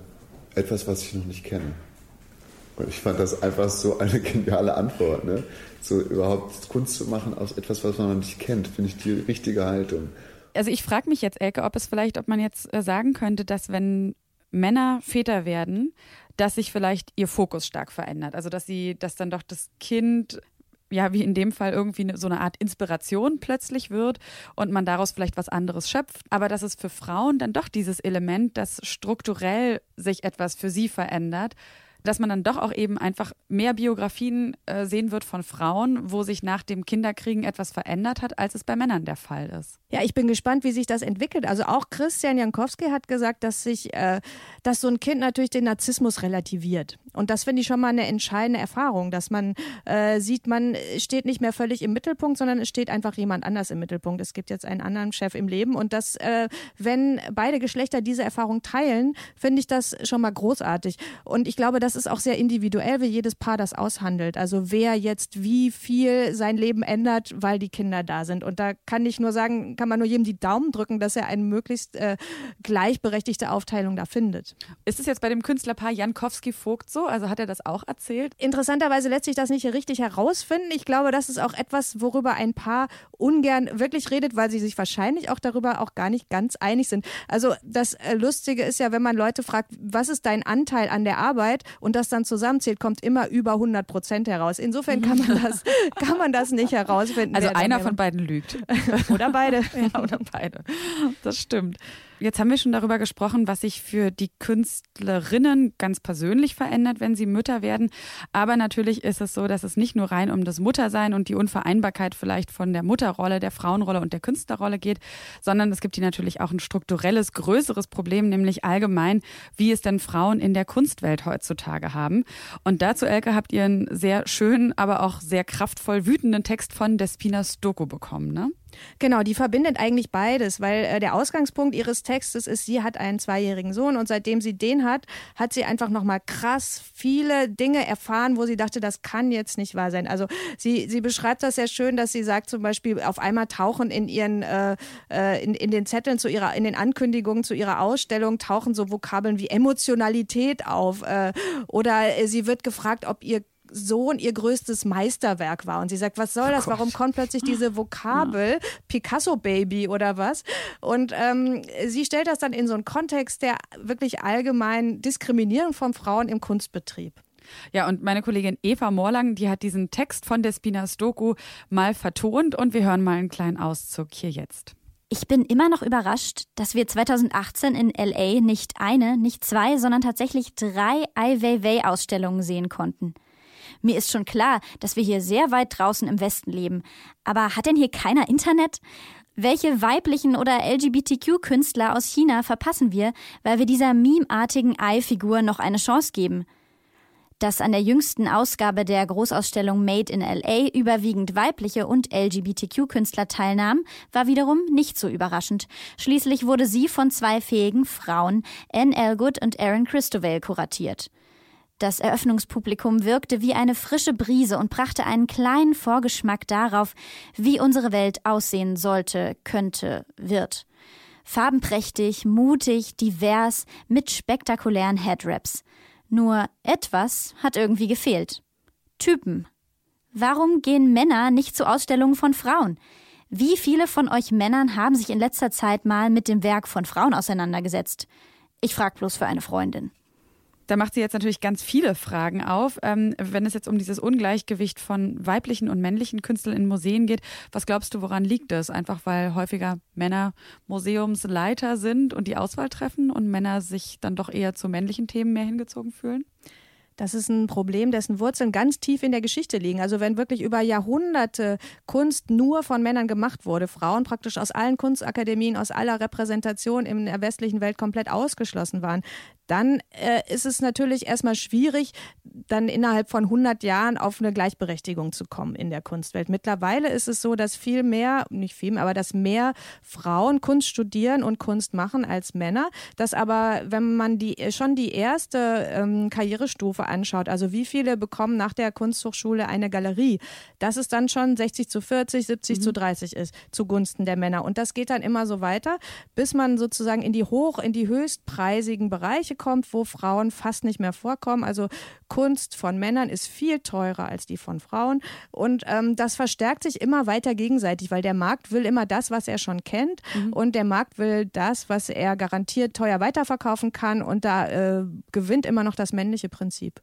etwas, was ich noch nicht kenne. Und ich fand das einfach so eine <laughs> geniale Antwort. Ne? So überhaupt Kunst zu machen aus etwas, was man noch nicht kennt, finde ich die richtige Haltung. Also ich frage mich jetzt, Elke, ob es vielleicht, ob man jetzt äh, sagen könnte, dass wenn Männer Väter werden, dass sich vielleicht ihr Fokus stark verändert. Also dass sie, dass dann doch das Kind ja, wie in dem Fall irgendwie so eine Art Inspiration plötzlich wird und man daraus vielleicht was anderes schöpft. Aber dass es für Frauen dann doch dieses Element, dass strukturell sich etwas für sie verändert, dass man dann doch auch eben einfach mehr Biografien äh, sehen wird von Frauen, wo sich nach dem Kinderkriegen etwas verändert hat, als es bei Männern der Fall ist. Ja, ich bin gespannt, wie sich das entwickelt. Also auch Christian Jankowski hat gesagt, dass sich, äh, dass so ein Kind natürlich den Narzissmus relativiert. Und das finde ich schon mal eine entscheidende Erfahrung, dass man äh, sieht, man steht nicht mehr völlig im Mittelpunkt, sondern es steht einfach jemand anders im Mittelpunkt. Es gibt jetzt einen anderen Chef im Leben und das, äh, wenn beide Geschlechter diese Erfahrung teilen, finde ich das schon mal großartig. Und ich glaube, das ist auch sehr individuell, wie jedes Paar das aushandelt. Also wer jetzt wie viel sein Leben ändert, weil die Kinder da sind. Und da kann ich nur sagen, kann man nur jedem die Daumen drücken, dass er eine möglichst äh, gleichberechtigte Aufteilung da findet. Ist es jetzt bei dem Künstlerpaar Jankowski-Vogt so? Also hat er das auch erzählt? Interessanterweise lässt sich das nicht richtig herausfinden. Ich glaube, das ist auch etwas, worüber ein Paar ungern wirklich redet, weil sie sich wahrscheinlich auch darüber auch gar nicht ganz einig sind. Also das äh, Lustige ist ja, wenn man Leute fragt, was ist dein Anteil an der Arbeit und das dann zusammenzählt, kommt immer über 100 Prozent heraus. Insofern kann man das, <laughs> kann man das nicht herausfinden. Also einer von beiden lügt. <laughs> oder beide. <laughs> Ja, oder beide. Das stimmt. Jetzt haben wir schon darüber gesprochen, was sich für die Künstlerinnen ganz persönlich verändert, wenn sie Mütter werden. Aber natürlich ist es so, dass es nicht nur rein um das Muttersein und die Unvereinbarkeit vielleicht von der Mutterrolle, der Frauenrolle und der Künstlerrolle geht, sondern es gibt hier natürlich auch ein strukturelles, größeres Problem, nämlich allgemein, wie es denn Frauen in der Kunstwelt heutzutage haben. Und dazu, Elke, habt ihr einen sehr schönen, aber auch sehr kraftvoll wütenden Text von Despina Stoko bekommen, ne? Genau, die verbindet eigentlich beides, weil äh, der Ausgangspunkt ihres Textes ist, sie hat einen zweijährigen Sohn und seitdem sie den hat, hat sie einfach nochmal krass viele Dinge erfahren, wo sie dachte, das kann jetzt nicht wahr sein. Also sie, sie beschreibt das sehr schön, dass sie sagt zum Beispiel, auf einmal tauchen in ihren, äh, äh in, in den Zetteln zu ihrer, in den Ankündigungen zu ihrer Ausstellung tauchen so Vokabeln wie Emotionalität auf äh, oder äh, sie wird gefragt, ob ihr Sohn ihr größtes Meisterwerk war. Und sie sagt, was soll oh das? Warum kommt plötzlich diese Vokabel, ja. Picasso Baby oder was? Und ähm, sie stellt das dann in so einen Kontext der wirklich allgemeinen Diskriminierung von Frauen im Kunstbetrieb. Ja, und meine Kollegin Eva Morlang, die hat diesen Text von Despinas Doku mal vertont und wir hören mal einen kleinen Auszug hier jetzt. Ich bin immer noch überrascht, dass wir 2018 in LA nicht eine, nicht zwei, sondern tatsächlich drei Ai Weiwei-Ausstellungen sehen konnten. Mir ist schon klar, dass wir hier sehr weit draußen im Westen leben. Aber hat denn hier keiner Internet? Welche weiblichen oder LGBTQ-Künstler aus China verpassen wir, weil wir dieser memeartigen Ei-Figur noch eine Chance geben? Dass an der jüngsten Ausgabe der Großausstellung Made in LA überwiegend weibliche und LGBTQ-Künstler teilnahmen, war wiederum nicht so überraschend. Schließlich wurde sie von zwei fähigen Frauen, Anne Elgood und Erin Christovel, kuratiert. Das Eröffnungspublikum wirkte wie eine frische Brise und brachte einen kleinen Vorgeschmack darauf, wie unsere Welt aussehen sollte, könnte, wird. Farbenprächtig, mutig, divers, mit spektakulären Headraps. Nur etwas hat irgendwie gefehlt. Typen. Warum gehen Männer nicht zu Ausstellungen von Frauen? Wie viele von euch Männern haben sich in letzter Zeit mal mit dem Werk von Frauen auseinandergesetzt? Ich frag bloß für eine Freundin. Da macht sie jetzt natürlich ganz viele Fragen auf. Ähm, wenn es jetzt um dieses Ungleichgewicht von weiblichen und männlichen Künstlern in Museen geht, was glaubst du, woran liegt das? Einfach weil häufiger Männer Museumsleiter sind und die Auswahl treffen und Männer sich dann doch eher zu männlichen Themen mehr hingezogen fühlen? Das ist ein Problem, dessen Wurzeln ganz tief in der Geschichte liegen. Also wenn wirklich über Jahrhunderte Kunst nur von Männern gemacht wurde, Frauen praktisch aus allen Kunstakademien, aus aller Repräsentation in der westlichen Welt komplett ausgeschlossen waren, dann äh, ist es natürlich erstmal schwierig, dann innerhalb von 100 Jahren auf eine Gleichberechtigung zu kommen in der Kunstwelt. Mittlerweile ist es so, dass viel mehr, nicht viel mehr, aber dass mehr Frauen Kunst studieren und Kunst machen als Männer. Dass aber, wenn man die schon die erste ähm, Karrierestufe anschaut, also wie viele bekommen nach der Kunsthochschule eine Galerie, dass es dann schon 60 zu 40, 70 mhm. zu 30 ist zugunsten der Männer. Und das geht dann immer so weiter, bis man sozusagen in die hoch, in die höchstpreisigen Bereiche kommt, wo Frauen fast nicht mehr vorkommen. Also Kunst von Männern ist viel teurer als die von Frauen. Und ähm, das verstärkt sich immer weiter gegenseitig, weil der Markt will immer das, was er schon kennt. Mhm. Und der Markt will das, was er garantiert teuer weiterverkaufen kann. Und da äh, gewinnt immer noch das männliche Prinzip.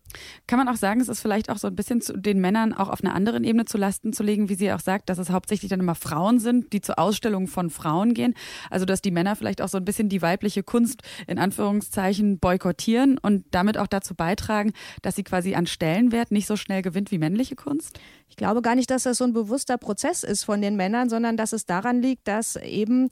Kann man auch sagen, es ist vielleicht auch so ein bisschen zu den Männern auch auf einer anderen Ebene zu Lasten zu legen, wie sie auch sagt, dass es hauptsächlich dann immer Frauen sind, die zur Ausstellung von Frauen gehen. Also dass die Männer vielleicht auch so ein bisschen die weibliche Kunst in Anführungszeichen boykottieren und damit auch dazu beitragen, dass sie quasi an Stellenwert nicht so schnell gewinnt wie männliche Kunst? Ich glaube gar nicht, dass das so ein bewusster Prozess ist von den Männern, sondern dass es daran liegt, dass eben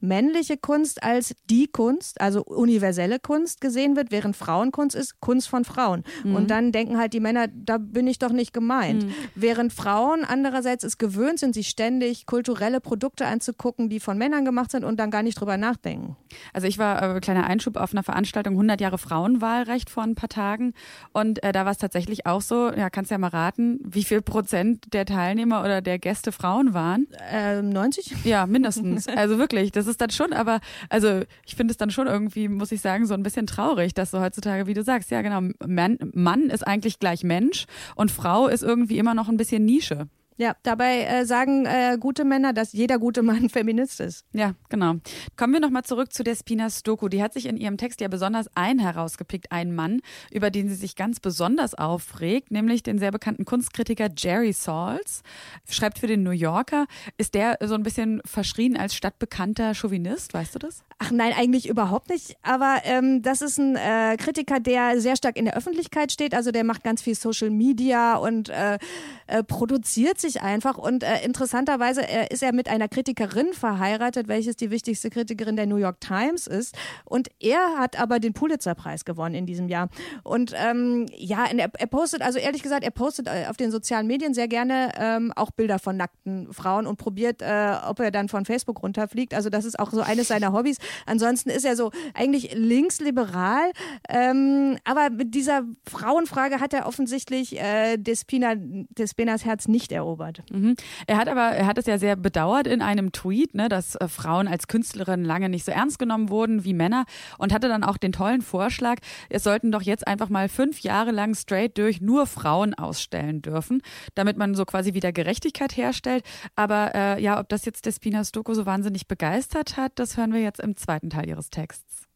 männliche Kunst als die Kunst, also universelle Kunst gesehen wird, während Frauenkunst ist Kunst von Frauen. Mhm. Und dann denken halt die Männer, da bin ich doch nicht gemeint. Mhm. Während Frauen andererseits es gewöhnt sind, sich ständig kulturelle Produkte anzugucken, die von Männern gemacht sind und dann gar nicht drüber nachdenken. Also ich war, äh, kleiner Einschub, auf einer Veranstaltung 100 Jahre Frauenwahlrecht vor ein paar Tagen und äh, da war es tatsächlich auch so, ja, kannst ja mal raten, wie viel Prozent der Teilnehmer oder der Gäste Frauen waren? Äh, 90? Ja, mindestens. <laughs> Also wirklich, das ist dann schon, aber also ich finde es dann schon irgendwie, muss ich sagen, so ein bisschen traurig, dass so heutzutage, wie du sagst, ja genau, Mann, Mann ist eigentlich gleich Mensch und Frau ist irgendwie immer noch ein bisschen Nische. Ja, dabei äh, sagen äh, gute Männer, dass jeder gute Mann <laughs> Feminist ist. Ja, genau. Kommen wir nochmal zurück zu der Spina Stoko. Die hat sich in ihrem Text ja besonders einen herausgepickt, einen Mann, über den sie sich ganz besonders aufregt, nämlich den sehr bekannten Kunstkritiker Jerry Salz. Schreibt für den New Yorker. Ist der so ein bisschen verschrien als stadtbekannter Chauvinist, weißt du das? Ach nein, eigentlich überhaupt nicht. Aber ähm, das ist ein äh, Kritiker, der sehr stark in der Öffentlichkeit steht. Also der macht ganz viel Social Media und äh, äh, produziert sich einfach. Und äh, interessanterweise äh, ist er mit einer Kritikerin verheiratet, welches die wichtigste Kritikerin der New York Times ist. Und er hat aber den Pulitzer-Preis gewonnen in diesem Jahr. Und ähm, ja, er, er, postet, also ehrlich gesagt, er postet äh, auf den sozialen Medien sehr gerne ähm, auch Bilder von nackten Frauen und probiert, äh, ob er dann von Facebook runterfliegt. Also das ist auch so eines seiner Hobbys. Ansonsten ist er so eigentlich linksliberal, ähm, aber mit dieser Frauenfrage hat er offensichtlich äh, Despina, Despinas Herz nicht erobert. Mhm. Er hat aber, er hat es ja sehr bedauert in einem Tweet, ne, dass äh, Frauen als Künstlerin lange nicht so ernst genommen wurden wie Männer und hatte dann auch den tollen Vorschlag, es sollten doch jetzt einfach mal fünf Jahre lang straight durch nur Frauen ausstellen dürfen, damit man so quasi wieder Gerechtigkeit herstellt. Aber äh, ja, ob das jetzt Despina Stoko so wahnsinnig begeistert hat, das hören wir jetzt im zweiten Teil ihres Texts.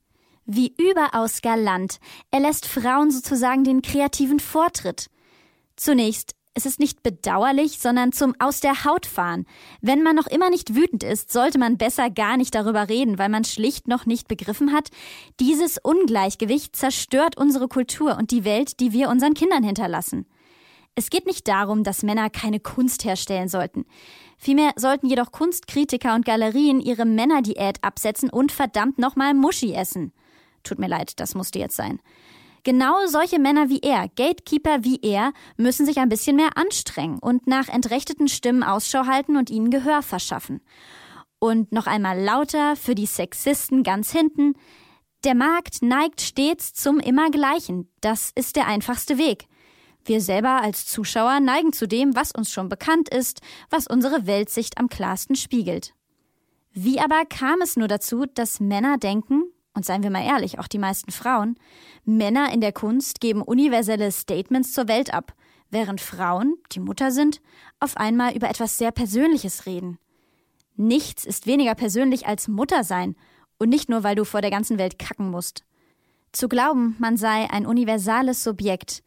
Wie überaus galant. Er lässt Frauen sozusagen den kreativen Vortritt. Zunächst, es ist nicht bedauerlich, sondern zum Aus der Haut fahren. Wenn man noch immer nicht wütend ist, sollte man besser gar nicht darüber reden, weil man schlicht noch nicht begriffen hat, dieses Ungleichgewicht zerstört unsere Kultur und die Welt, die wir unseren Kindern hinterlassen. Es geht nicht darum, dass Männer keine Kunst herstellen sollten. Vielmehr sollten jedoch Kunstkritiker und Galerien ihre Männerdiät absetzen und verdammt nochmal Muschi essen. Tut mir leid, das musste jetzt sein. Genau solche Männer wie er, Gatekeeper wie er, müssen sich ein bisschen mehr anstrengen und nach entrechteten Stimmen Ausschau halten und ihnen Gehör verschaffen. Und noch einmal lauter für die Sexisten ganz hinten. Der Markt neigt stets zum Immergleichen. Das ist der einfachste Weg. Wir selber als Zuschauer neigen zu dem, was uns schon bekannt ist, was unsere Weltsicht am klarsten spiegelt. Wie aber kam es nur dazu, dass Männer denken, und seien wir mal ehrlich, auch die meisten Frauen, Männer in der Kunst geben universelle Statements zur Welt ab, während Frauen, die Mutter sind, auf einmal über etwas sehr Persönliches reden. Nichts ist weniger persönlich als Mutter sein, und nicht nur, weil du vor der ganzen Welt kacken musst. Zu glauben, man sei ein universales Subjekt,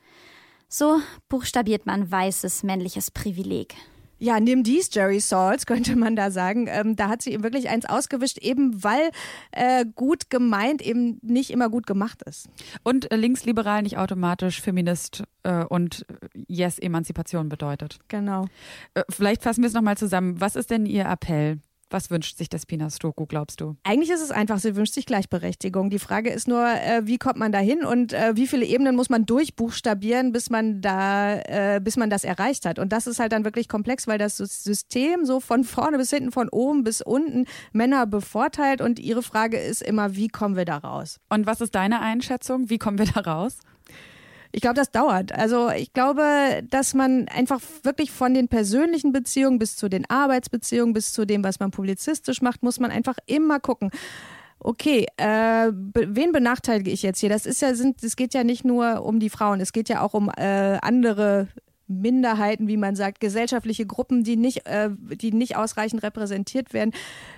so buchstabiert man weißes männliches Privileg. Ja, nimm dies, Jerry Salts, <laughs> könnte man da sagen. Ähm, da hat sie ihm wirklich eins ausgewischt, eben weil äh, gut gemeint eben nicht immer gut gemacht ist. Und äh, linksliberal nicht automatisch Feminist äh, und Yes, Emanzipation bedeutet. Genau. Äh, vielleicht fassen wir es nochmal zusammen. Was ist denn Ihr Appell? Was wünscht sich das Pina Stoko, glaubst du? Eigentlich ist es einfach, sie wünscht sich Gleichberechtigung. Die Frage ist nur, äh, wie kommt man da hin und äh, wie viele Ebenen muss man durchbuchstabieren, bis man da, äh, bis man das erreicht hat. Und das ist halt dann wirklich komplex, weil das System so von vorne bis hinten, von oben bis unten Männer bevorteilt. Und ihre Frage ist immer, wie kommen wir da raus? Und was ist deine Einschätzung? Wie kommen wir da raus? Ich glaube, das dauert. Also ich glaube, dass man einfach wirklich von den persönlichen Beziehungen bis zu den Arbeitsbeziehungen, bis zu dem, was man publizistisch macht, muss man einfach immer gucken. Okay, äh, wen benachteilige ich jetzt hier? Das ist ja, sind, es geht ja nicht nur um die Frauen, es geht ja auch um äh, andere Minderheiten, wie man sagt, gesellschaftliche Gruppen, die nicht, äh, die nicht ausreichend repräsentiert werden.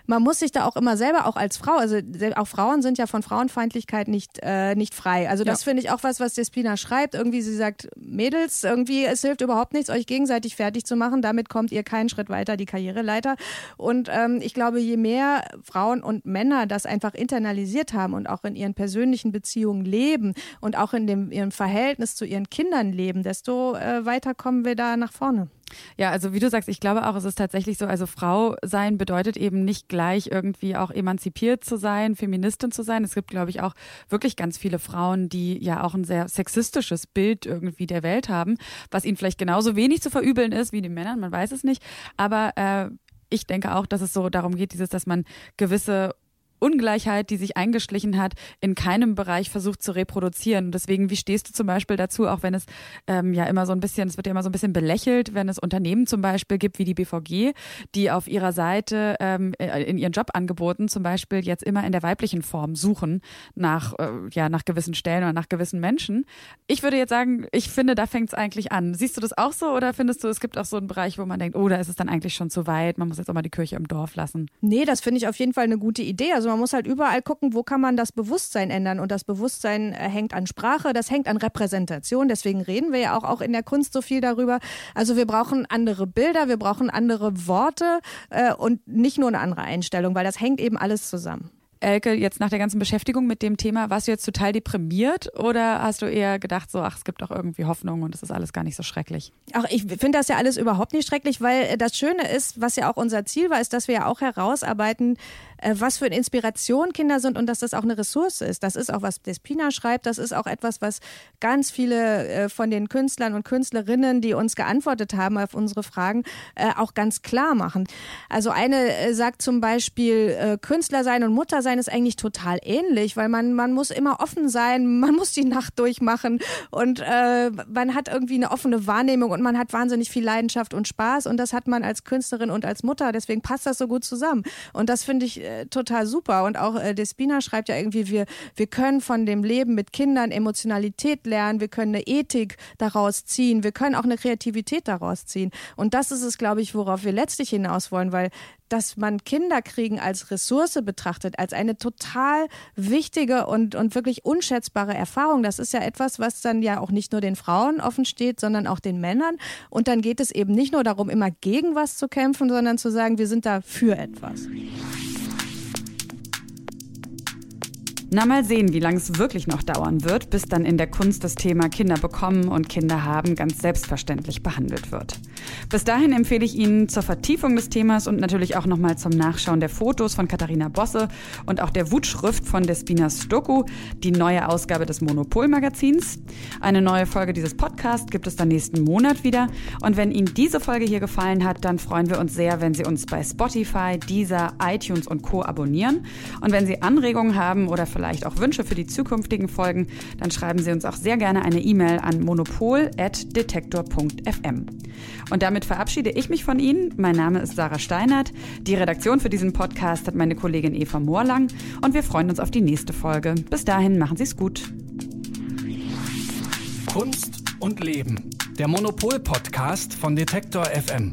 Man muss sich da auch immer selber, auch als Frau, also auch Frauen sind ja von Frauenfeindlichkeit nicht, äh, nicht frei. Also das ja. finde ich auch was, was Despina schreibt. Irgendwie, sie sagt, Mädels, irgendwie, es hilft überhaupt nichts, euch gegenseitig fertig zu machen. Damit kommt ihr keinen Schritt weiter, die Karriereleiter. Und ähm, ich glaube, je mehr Frauen und Männer das einfach internalisiert haben und auch in ihren persönlichen Beziehungen leben und auch in dem, ihrem Verhältnis zu ihren Kindern leben, desto äh, weiter kommen wir da nach vorne. Ja, also wie du sagst, ich glaube auch, es ist tatsächlich so, also Frau sein bedeutet eben nicht gleich irgendwie auch emanzipiert zu sein, Feministin zu sein. Es gibt, glaube ich, auch wirklich ganz viele Frauen, die ja auch ein sehr sexistisches Bild irgendwie der Welt haben, was ihnen vielleicht genauso wenig zu verübeln ist wie den Männern, man weiß es nicht. Aber äh, ich denke auch, dass es so darum geht, dieses, dass man gewisse Ungleichheit, die sich eingeschlichen hat, in keinem Bereich versucht zu reproduzieren. Deswegen, wie stehst du zum Beispiel dazu, auch wenn es ähm, ja immer so ein bisschen, es wird ja immer so ein bisschen belächelt, wenn es Unternehmen zum Beispiel gibt wie die BVG, die auf ihrer Seite ähm, äh, in ihren Jobangeboten zum Beispiel jetzt immer in der weiblichen Form suchen nach, äh, ja, nach gewissen Stellen oder nach gewissen Menschen. Ich würde jetzt sagen, ich finde, da fängt es eigentlich an. Siehst du das auch so oder findest du, es gibt auch so einen Bereich, wo man denkt, oh, da ist es dann eigentlich schon zu weit, man muss jetzt auch mal die Kirche im Dorf lassen? Nee, das finde ich auf jeden Fall eine gute Idee. Also man muss halt überall gucken, wo kann man das Bewusstsein ändern. Und das Bewusstsein äh, hängt an Sprache, das hängt an Repräsentation. Deswegen reden wir ja auch, auch in der Kunst so viel darüber. Also wir brauchen andere Bilder, wir brauchen andere Worte äh, und nicht nur eine andere Einstellung, weil das hängt eben alles zusammen. Elke, jetzt nach der ganzen Beschäftigung mit dem Thema, warst du jetzt total deprimiert oder hast du eher gedacht, so, ach, es gibt auch irgendwie Hoffnung und es ist alles gar nicht so schrecklich? Ach, ich finde das ja alles überhaupt nicht schrecklich, weil das Schöne ist, was ja auch unser Ziel war, ist, dass wir ja auch herausarbeiten, äh, was für eine Inspiration Kinder sind und dass das auch eine Ressource ist. Das ist auch, was Despina schreibt, das ist auch etwas, was ganz viele äh, von den Künstlern und Künstlerinnen, die uns geantwortet haben auf unsere Fragen, äh, auch ganz klar machen. Also eine sagt zum Beispiel, Künstler sein und Mutter sein ist eigentlich total ähnlich, weil man, man muss immer offen sein, man muss die Nacht durchmachen und äh, man hat irgendwie eine offene Wahrnehmung und man hat wahnsinnig viel Leidenschaft und Spaß und das hat man als Künstlerin und als Mutter, deswegen passt das so gut zusammen. Und das finde ich äh, total super. Und auch äh, Despina schreibt ja irgendwie, wir, wir können von dem Leben mit Kindern Emotionalität lernen, wir können eine Ethik daraus ziehen, wir können auch eine Kreativität daraus ziehen. Und das ist es, glaube ich, worauf wir letztlich hinaus wollen, weil dass man Kinderkriegen als Ressource betrachtet, als eine total wichtige und, und wirklich unschätzbare Erfahrung. Das ist ja etwas, was dann ja auch nicht nur den Frauen offen steht, sondern auch den Männern. Und dann geht es eben nicht nur darum, immer gegen was zu kämpfen, sondern zu sagen, wir sind da für etwas. Na, mal sehen, wie lange es wirklich noch dauern wird, bis dann in der Kunst das Thema Kinder bekommen und Kinder haben ganz selbstverständlich behandelt wird. Bis dahin empfehle ich Ihnen zur Vertiefung des Themas und natürlich auch nochmal zum Nachschauen der Fotos von Katharina Bosse und auch der Wutschrift von Despina Stoku die neue Ausgabe des Monopol-Magazins. Eine neue Folge dieses Podcasts gibt es dann nächsten Monat wieder. Und wenn Ihnen diese Folge hier gefallen hat, dann freuen wir uns sehr, wenn Sie uns bei Spotify, Deezer, iTunes und Co. abonnieren. Und wenn Sie Anregungen haben oder vielleicht auch Wünsche für die zukünftigen Folgen, dann schreiben Sie uns auch sehr gerne eine E-Mail an monopol.detektor.fm. Und damit verabschiede ich mich von Ihnen. Mein Name ist Sarah Steinert. Die Redaktion für diesen Podcast hat meine Kollegin Eva Moorlang und wir freuen uns auf die nächste Folge. Bis dahin, machen Sie es gut. Kunst und Leben. Der Monopol-Podcast von Detektor FM.